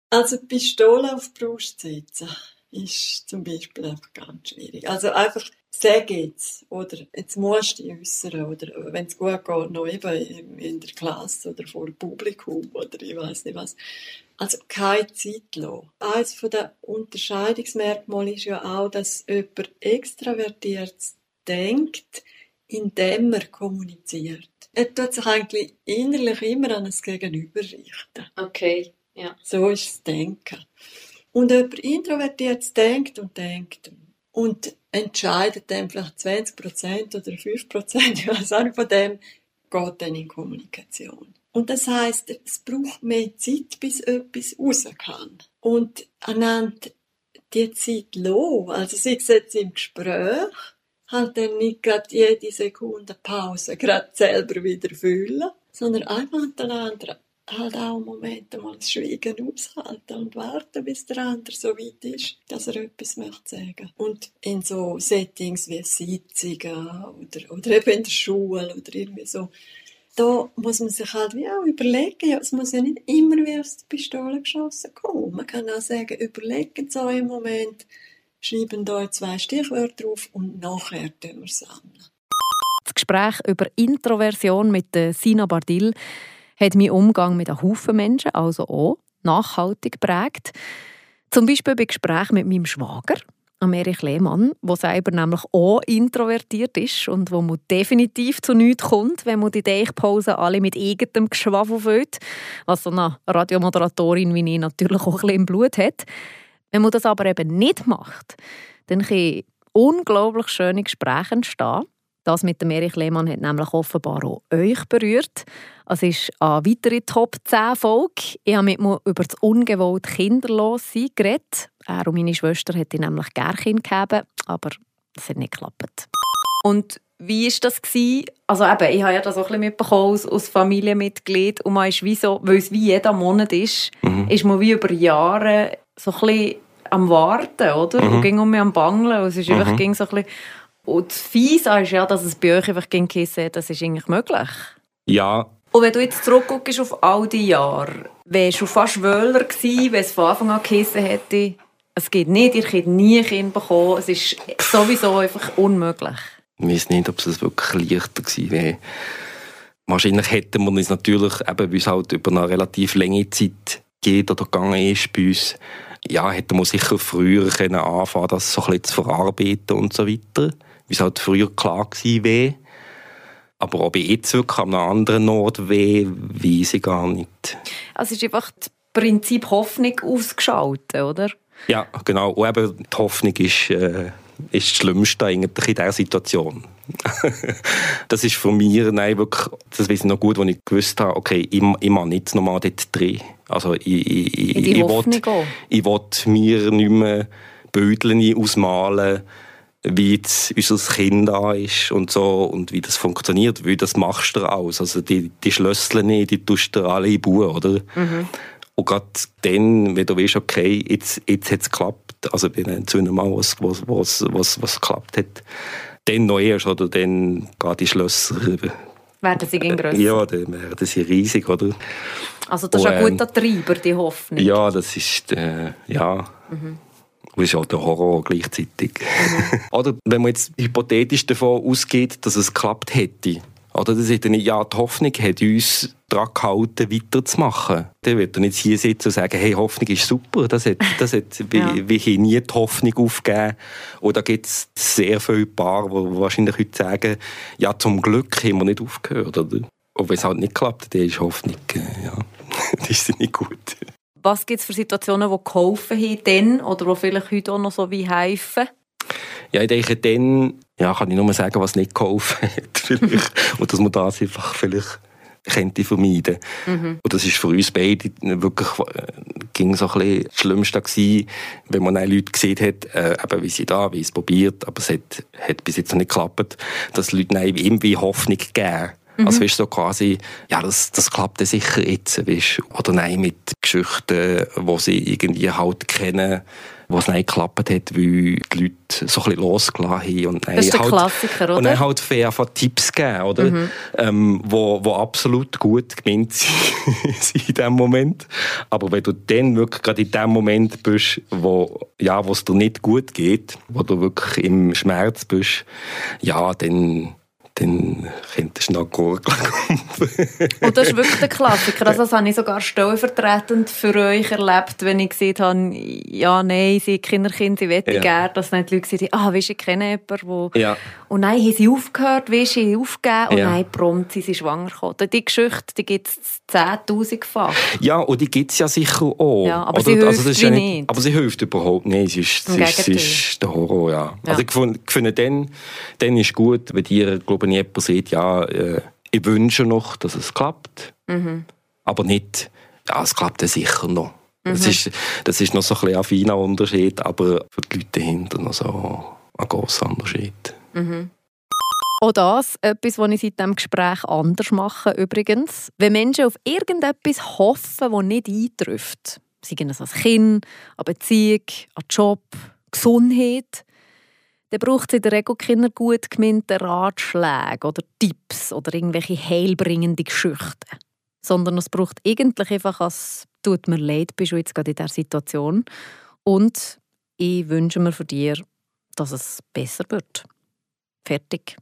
Also die Pistole auf die Brust setzen ist zum Beispiel einfach ganz schwierig. Also einfach sag jetzt oder jetzt musst du äußern oder wenn es gut geht, noch eben in der Klasse oder vor dem Publikum oder ich weiß nicht was. Also keine Zeit lassen. Eines der Unterscheidungsmerkmale ist ja auch, dass jemand extravertiert denkt, indem er kommuniziert. Er tut sich eigentlich innerlich immer an das Gegenüber richten. Okay, ja. So ist das Denken. Und jemand introvertiert denkt und denkt und entscheidet dann vielleicht 20% oder 5%, [laughs] ich weiß auch von dem, geht dann in Kommunikation. Und das heißt, es braucht mehr Zeit, bis etwas raus kann. Und anhand die Zeit lassen, also sei es jetzt im Gespräch, halt dann nicht gerade jede Sekunde Pause gerade selber wieder fühlen, sondern einfach den anderen halt auch einen Moment mal das Schweigen aushalten und warten, bis der andere so weit ist, dass er etwas möchte sagen. Und in so Settings wie Sitzungen oder, oder eben in der Schule oder irgendwie so, da muss man sich halt wie auch überlegen, es muss ja nicht immer wie aus der Pistole geschossen kommen. Man kann auch sagen, überlegen euch im Moment, schreiben hier zwei Stichwörter drauf und nachher sammeln wir. Das Gespräch über Introversion mit Sina Bardil hat meinen Umgang mit einem Haufen Menschen, also auch, nachhaltig geprägt. Zum Beispiel bei Gesprächen mit meinem Schwager, Erich Lehmann, der selber nämlich auch introvertiert ist und wo man definitiv zu nichts kommt, wenn man die Deichpause alle mit eigenem Geschwafel füllt, was so eine Radiomoderatorin wie ich natürlich auch ein bisschen im Blut hat. Wenn man das aber eben nicht macht, dann können unglaublich schöne Gespräche entstehen. Das mit dem Erich Lehmann hat nämlich offenbar auch euch berührt. Es ist eine weitere Top 10 Folge. Ich habe mit mir über das ungewollte Kinderlossein geredet. Er und meine Schwester hätte nämlich gerne Kind gegeben, aber es hat nicht geklappt. Und wie war das? Also eben, ich habe ja das auch ein bisschen mitbekommen als, als Familienmitglied und man ist wie so, weil es wie jeder Monat ist, mhm. ist man wie über Jahre so ein bisschen am Warten, oder? Mhm. Und ging um mich am Bangeln. Und es ist mhm. einfach ging so ein bisschen... Und das Fiese ist ja, dass es bei euch einfach ging das ist eigentlich möglich. Ja. Und wenn du jetzt zurückguckst auf all die Jahre, wärst du fast wöhler gewesen, wenn es von Anfang an gehissen hätte, es geht nicht, ihr könnt nie ein Kind bekommen, es ist sowieso einfach unmöglich. Ich weiß nicht, ob es wirklich leichter gewesen wäre. Wahrscheinlich hätten wir uns natürlich, eben, weil es halt über eine relativ lange Zeit geht oder gegangen ist bei uns, ja, hätte man sicher früher können anfangen das so ein bisschen zu verarbeiten und so weiter. Wie es halt früher klar gewesen wäre. Aber ob ich jetzt wirklich an einem anderen Ort wäre, weiß ich gar nicht. Also es ist einfach das Prinzip Hoffnung ausgeschaltet, oder? Ja, genau. Und eben die Hoffnung ist, äh, ist das Schlimmste eigentlich in dieser Situation. [laughs] das ist von mir nein, wirklich, das weiß ich noch gut, als ich gewusst habe, okay, ich, ich mache nicht nochmal dort drehen. Also ich, ich, ich, ich, will, ich will mir nicht mehr Bildchen ausmalen. wie jetzt unser Kind da ist und so und wie das funktioniert, weil das machst du aus. Also die, die Schlüssel nicht, die tust du alle in Buch, oder? Mhm. Und gerade dann, wenn du weißt, okay, jetzt, jetzt hat es geklappt, also nennen es mal, was, was, was, was, was geklappt hat, dann noch erst, oder dann gehen die Schlösser werden sie grösser? Ja, dann werden sie riesig, oder? Also das ist ein guter ähm, Treiber, die Hoffnung? Ja, das ist, äh, ja... Mhm. Das ist auch der Horror gleichzeitig. Mhm. [laughs] Oder wenn man jetzt hypothetisch davon ausgeht, dass es geklappt hätte, oder das ist nicht, ja, die Hoffnung hat uns daran gehalten, weiterzumachen. Dann wird er nicht hier sitzen und sagen, hey, Hoffnung ist super. Das hat, das hat, [laughs] ja. haben nie die Hoffnung aufgegeben. Und da gibt es sehr viele Paare, die wahrscheinlich heute sagen, ja, zum Glück haben wir nicht aufgehört. Oder? Und wenn es halt nicht klappt, dann ist Hoffnung, ja, [laughs] das ist nicht gut. Was gibt es für Situationen, die geholfen haben dann, oder die vielleicht heute auch noch so wie helfen? Ja, ich denke, dann ja, kann ich nur sagen, was nicht geholfen [laughs] hat. Vielleicht. Und dass man das einfach vielleicht könnte vermeiden. Mhm. Und das ist für uns beide wirklich äh, ging so ein bisschen das Schlimmste gewesen, wenn man Leute gesehen hat, äh, eben wie sie da, wie es probiert, aber es hat, hat bis jetzt noch nicht geklappt, dass Leute irgendwie Hoffnung geben. Mhm. Also weißt, so quasi, ja, das, das klappt sicher jetzt, weißt, oder nein, mit Geschichten, die sie irgendwie halt kennen, was nicht geklappt hat, weil die Leute so ein bisschen losgelassen haben. Und das ist der halt, Klassiker, oder? Und dann halt fair Tipps geben, oder? Mhm. Ähm, wo, wo absolut gut gemeint [laughs] sind in dem Moment. Aber wenn du dann wirklich gerade in dem Moment bist, wo, ja, wo es dir nicht gut geht, wo du wirklich im Schmerz bist, ja, dann dann könntest du noch gurgeln. Und das ist wirklich der Klassiker. Also das habe ich sogar stellvertretend für euch erlebt, wenn ich gesehen habe, ja, nein, sie Kinderkind, sie möchten ja. gerne, dass nicht die Leute sagen, ah, weißt, ich kenne jemanden, wo... Ja. Und nein, haben sie aufgehört, weißt, sie aufgegeben und ja. nein, prompt, sie sind schwanger geworden. Die Geschichte, die gibt es 10'000-fach. Ja, und die gibt es ja sicher auch. Ja, aber Oder, sie hilft also das ist ja nicht, nicht, Aber sie hilft überhaupt nicht. Sie ist, sie ist, sie ist der Horror, ja. ja. Also ich finde, dann, dann ist gut, wenn ihr, glaube ich, jemand sagt, ja, äh, ich wünsche noch, dass es klappt. Mhm. Aber nicht, ja, es klappt ja sicher noch. Mhm. Das, ist, das ist noch so ein, ein feiner Unterschied, aber für die Leute dahinter noch so ein grosser Unterschied. Mhm. Auch das, etwas, was ich seit diesem Gespräch anders mache übrigens. Wenn Menschen auf irgendetwas hoffen, das nicht eintrifft, sei es als Kind, an Beziehung, an Job, Gesundheit, dann braucht es in der Regel keine gut gemeinten Ratschläge oder Tipps oder irgendwelche heilbringenden Geschichten. Sondern es braucht eigentlich einfach, als tut mir leid, bist du jetzt gerade in dieser Situation. Und ich wünsche mir für dich, dass es besser wird. Fertig.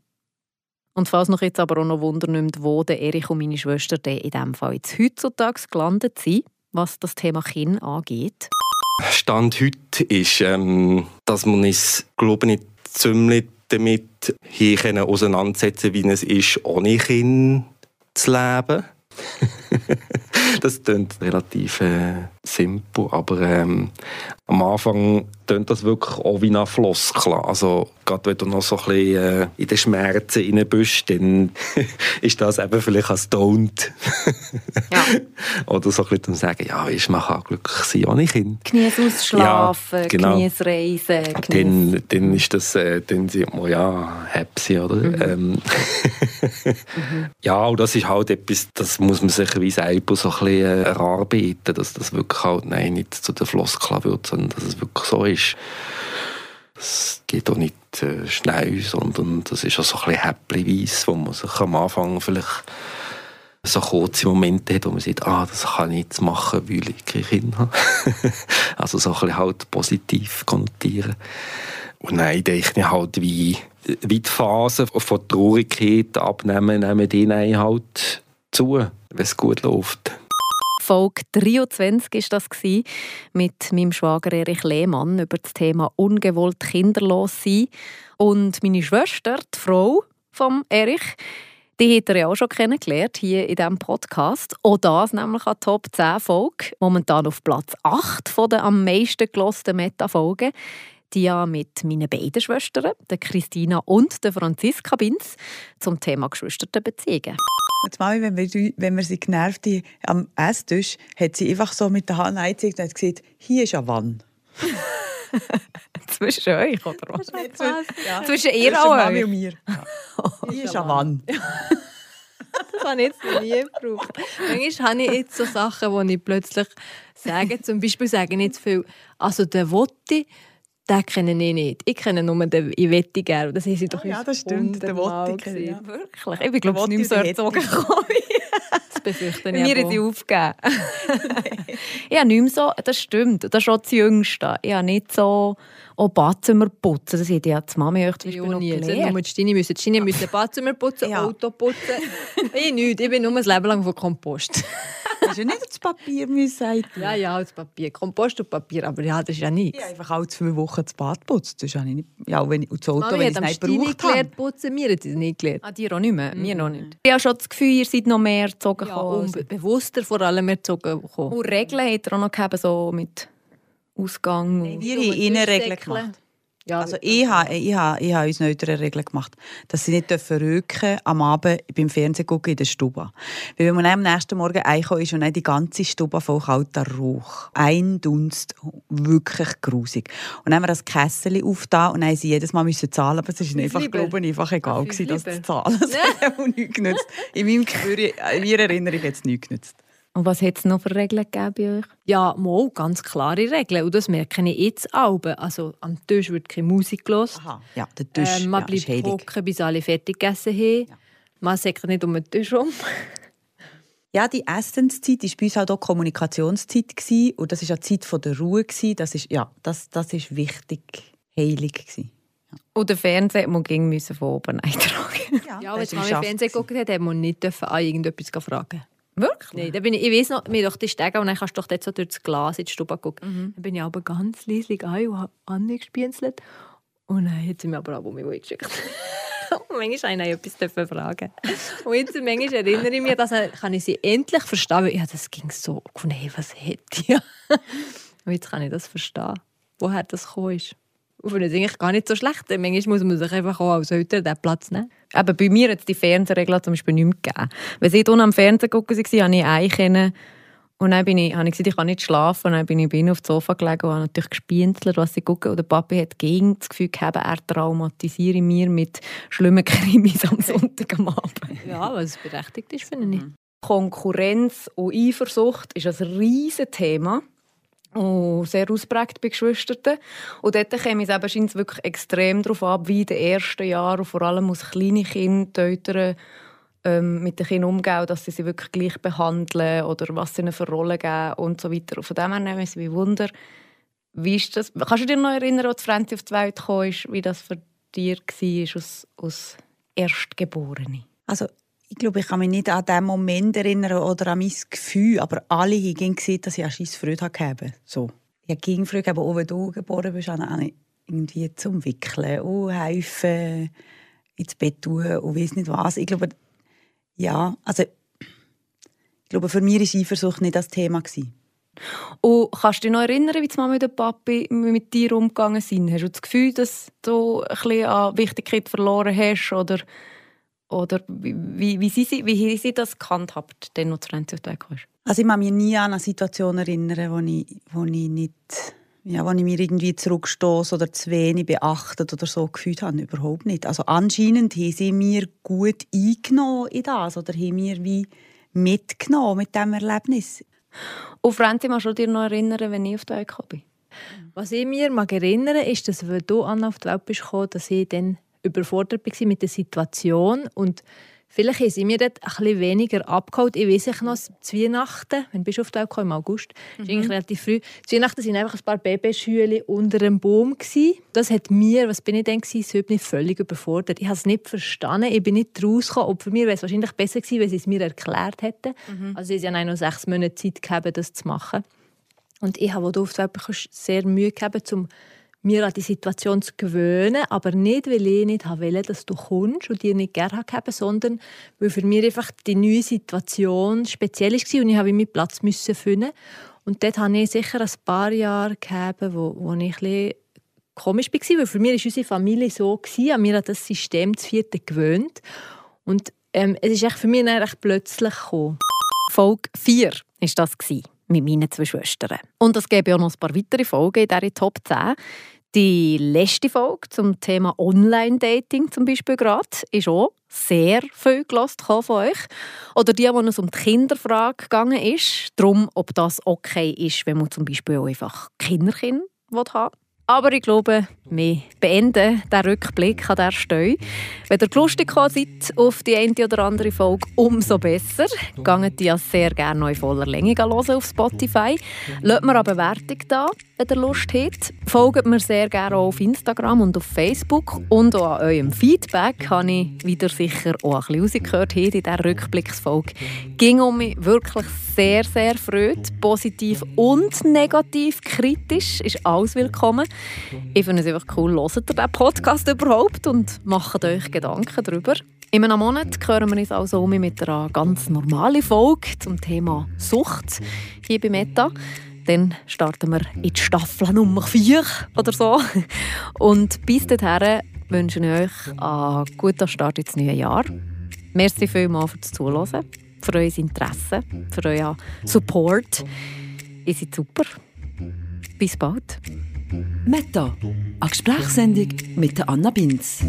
Und falls noch jetzt aber auch noch Wunder nimmt, wo der Erich und meine Schwester in diesem Fall jetzt heutzutage gelandet sind, was das Thema Kind angeht. Stand heute ist, ähm, dass man es, glaube ich, ziemlich damit hier auseinandersetzen wie es ist, ohne Kind zu leben. [laughs] das klingt relativ äh, simpel, aber ähm, am Anfang klingt das wirklich auch wie ein Floskel. Also gerade wenn du noch so ein bisschen äh, in den Schmerzen rein bist, dann [laughs] ist das eben vielleicht ein Don't. ja. [laughs] Oder so ein bisschen sagen, ja, weißt, man kann glücklich sein ohne Kind. Genieß ausschlafen, ja, genau. genieß reisen. Genieß. Dann, dann ist das, äh, dann sieht man, ja, happy, oder? Mhm. Ähm, mhm. [laughs] Ja, und das ist halt etwas, das muss man sich wie selber so ein bisschen äh, erarbeiten, dass das wirklich halt, nein, nicht zu der Floskel wird, sondern dass es wirklich so ist. Es geht auch nicht äh, schnell, sondern das ist auch so ein bisschen häppchenweise, wo man sich am Anfang vielleicht so kurze Momente hat, wo man sagt, ah, das kann ich jetzt machen, weil ich keine Kinder habe. [laughs] also so ein bisschen halt positiv konnotieren. Und nein, denke ich halt, wie, wie die Phase von Traurigkeit abnehmen, nehmen die halt zu, wenn es gut läuft. Folge 23 war das mit meinem Schwager Erich Lehmann über das Thema ungewollt kinderlos sein. Und meine Schwester, die Frau von Erich, die hat er ja auch schon kennengelernt hier in diesem Podcast. Auch das nämlich an Top 10 Folge. Momentan auf Platz 8 von den am meisten gelosten Meta-Folgen die ja mit meinen beiden Schwestern, der Christina und der Franziska Binz, zum Thema Geschwisterbeziehungen. Und Mami, wenn wir, wenn wir sie genervt haben, am Esstisch, hat sie einfach so mit der Hand eingezeigt und hat gesagt, hier ist eine Wanne. [laughs] Zwischen euch, oder was? Ja. Zwischen ihr Zwischen und Mami und mir. [laughs] Die ist am Mann. [laughs] Das habe ich jetzt noch nie gebraucht. Manchmal habe ich jetzt so Sachen, die ich plötzlich sage. Zum Beispiel sage ich jetzt viel, also den Wotti, den kenne ich nicht. Ich kenne nur den «Ich wette gerne». Das sie doch Ah, ja, das stimmt, den Wotti ja. Wirklich? Ich bin, glaube ich, nicht so erzogen [laughs] gekommen. Das befürchte ich mir ist sie auch. aufgegeben. [laughs] habe nicht mehr so, das stimmt, das ist schon das Jüngste. Ich habe nicht so auch Badzimmer putzen. Das hat ja die Mami euch zum Beispiel noch gelernt. nur die Stini müssen. Die Stini müssen Badzimmer putzen, Ja. Auto putzen. [laughs] ich nicht, ich bin nur ein Leben lang von Kompost. Hast du nicht das Papier müssen ja, ja, das Papier. Kompost und Papier, aber ja, das ist ja nichts. Ich habe einfach alle zwei Wochen das Bad putzt. Das habe ich nicht. Ja, und wenn ich, und das Auto, Mami wenn ich es nicht gebraucht habe. gelernt putzen, hat sie es nicht gelernt. Ah, die auch nicht mehr, mir noch nicht. Ich habe schon das Gefühl, ihr seid noch mehr erzogen Ja, gekommen. und be- bewusster vor allem erzogen gekommen. Und Regeln hat er auch noch gehabt, so mit Ausgang. und- Wir haben ihnen Regeln gemacht. Ja, Also ich habe, ich habe, ich habe uns neutere Regeln gemacht, dass sie nicht rücken am Abend beim Fernsehen gucken in der Stube. Weil wenn man am nächsten Morgen reinkommt, ist und dann die ganze Stube voll kalter Rauch. Ein Dunst, wirklich grusig. Und dann haben wir das Kessel aufgetan und dann sie jedes Mal müssen zahlen, aber es ist einfach, lieber. glaube ich, einfach egal gewesen, das lieber. zu zahlen. [laughs] Das hat auch nichts genützt. In meinem Gespür, in meiner Erinnerung hat es nichts genützt. Und was hat es noch für Regeln gegeben bei euch? Ja, mal, ganz klare Regeln. Und das merke ich jetzt auch. Also am Tisch wird keine Musik los. Aha, ja, der Tisch Ähm, man ja, bleibt hocken, bis alle fertig gegessen haben. Man säckert nicht um den Tisch rum. [laughs] Ja, die Essenszeit war bei uns halt auch Kommunikationszeit. Gewesen. Und das war auch die Zeit der Ruhe. Gewesen. Das ist, ja, das, das ist wichtig, heilig. Gewesen. Und der Fernseher man ging müssen von oben [laughs] eintragen. Ja, das wenn ist man Fernsehen geguckt hat, hat man nicht dürfen an irgendetwas fragen. Wirklich? Nein, da bin ich, ich weiss noch, wir doch die Stege und dann kannst du doch dort so durch das Glas in die Stube gucken. Mhm. Dann bin ich aber ganz leislich ein und habe angespienzelt. Und dann hat sie mir aber auch um mich geschickt. [laughs] und manchmal habe ich etwas dürfen fragen. Und jetzt manchmal erinnere ich mich, dass ich, kann ich sie endlich verstehen, weil ja, das ging so, hey, was hätte ich? [laughs] und jetzt kann ich das verstehen, woher das gekommen ist. Und finde es eigentlich gar nicht so schlecht. Manchmal muss man sich einfach auch als Eltern den Platz nehmen. Eben, bei mir hat es die Fernsehregeln zum Beispiel nicht mehr gegeben. Wenn sie unten am Fernsehen gucken waren, habe ich einen kennen. Und dann bin ich, habe ich gesagt, ich kann nicht schlafen. Und dann bin ich bei ihnen auf dem Sofa gelegen und habe natürlich gespienzelt, was sie gucken. Und der Papi hat gegen das Gefühl gehabt, er traumatisiere mich mit schlimmen Krimis am Sonntag am Abend. Ja, was berechtigt ist, finde ich. Konkurrenz und Eifersucht ist ein riesiges Thema. Und sehr ausprägt bei Geschwistern. Und dort käme es eben wirklich extrem darauf ab, wie in den ersten Jahren, und vor allem als kleine Kinder, die ähm, mit den Kindern umgehen, dass sie sie wirklich gleich behandeln oder was sie ihnen für Rollen geben und so weiter. Und von dem her nehmen sie mich Wunder, wie ist das? Kannst du dich noch erinnern, als Franzi auf die Welt kam, wie das für dich war als, als Erstgeborene? Also, ich glaube, ich kann mich nicht an diesen Moment erinnern oder an mein Gefühl, aber alle haben gesehen, dass ich eine scheisse Freude hatte. So. Ich habe gegen gehabt, auch wenn du geboren bist, habe irgendwie zum Wickeln und helfen, ins Bett tun und weiss nicht was. Ich glaube, ja, also, ich glaube, für mich war Eifersucht nicht das Thema. Gewesen. Und kannst du dich noch erinnern, wie die Mama und der Papi mit dir umgegangen sind? Hast du das Gefühl, dass du ein bisschen an Wichtigkeit verloren hast? Oder, oder wie, wie, wie, sie, wie haben sie das gehandhabt, noch zu Renzi auf die Welt kamst? Also ich kann mich nie an eine Situation erinnern, wo ich, wo ich nicht, ja, wo ich mir irgendwie zurückstoße oder zu wenig beachtet oder so gefühlt habe. Überhaupt nicht. Also anscheinend haben sie mir gut eingenommen in das oder haben mir wie mitgenommen mit diesem Erlebnis. Und Franzi, kannst du dich noch erinnern, wenn ich auf die Welt bin? Was ich mir mag erinnere, ist, dass wenn du Anna auf die Welt bist gekommen, dass ich dann überfordert war mit der Situation und vielleicht haben sie mir dort ein bisschen weniger abgeholt. Ich weiß ich noch, zu Weihnachten, wenn bist du auf gekommen, im August, mhm. ist eigentlich relativ früh, zu Weihnachten waren einfach ein paar Babyschüle unter einem Baum. Gewesen. Das hat mir, was bin ich denn gewesen, nicht völlig überfordert. Ich habe es nicht verstanden, ich bin nicht rausgekommen. Ob für mich wäre es wahrscheinlich besser gewesen, wenn sie es mir erklärt hätten. Mhm. Also sie haben noch sechs Monate Zeit gehabt, das zu machen. Und ich habe, als du auf sehr Mühe gehabt, um mir an die Situation zu gewöhnen, aber nicht, weil ich nicht wollte, dass du kommst und dir nicht gerne habe, sondern weil für mich einfach die neue Situation speziell war und ich habe meinen Platz müssen finden. Und dort hatte ich sicher ein paar Jahre gehabt, wo, wo ich ein komisch war, weil für mich war unsere Familie so, gewesen, an mir hat das System zu vierten gewöhnt. Und ähm, es ist echt für mich dann recht plötzlich gekommen. Folge 4 war das. Gewesen mit meinen zwei Schwestern. Und es gäbe auch noch ein paar weitere Folgen in dieser Top 10. Die letzte Folge zum Thema Online-Dating zum Beispiel gerade ist auch sehr viel gelost von euch. Oder die, wo es um die Kinderfrage gegangen ist, darum, ob das okay ist, wenn man zum Beispiel auch einfach Kinderkind haben will. Aber ich glaube, wir beenden den Rückblick an dieser Stelle. Wenn ihr lustig seid auf die eine oder andere Folge, umso besser. Geht die sehr gerne in voller Länge auf Spotify. Lasst mir eine Bewertung da, wenn ihr Lust habt. Folgt mir sehr gerne auch auf Instagram und auf Facebook. Und auch an eurem Feedback habe ich wieder sicher auch ein bisschen rausgehört in dieser Rückblicksfolge. Ging um mich wirklich sehr, sehr freut. Positiv und negativ, kritisch ist alles willkommen. Ich finde es einfach cool, hört ihr diesen Podcast überhaupt und macht euch Gedanken darüber. In einem Monat hören wir uns also um mit einer ganz normalen Folge zum Thema Sucht hier bei Meta. Dann starten wir in die Staffel Nummer 4 oder so. Und bis dahin wünsche ich euch einen guten Start ins neue Jahr. Merci vielmals fürs Zuhören, für euer Interesse, für euer Support. Ihr seid super. Bis bald. Meta, eine Gesprächssendung mit Anna Binz.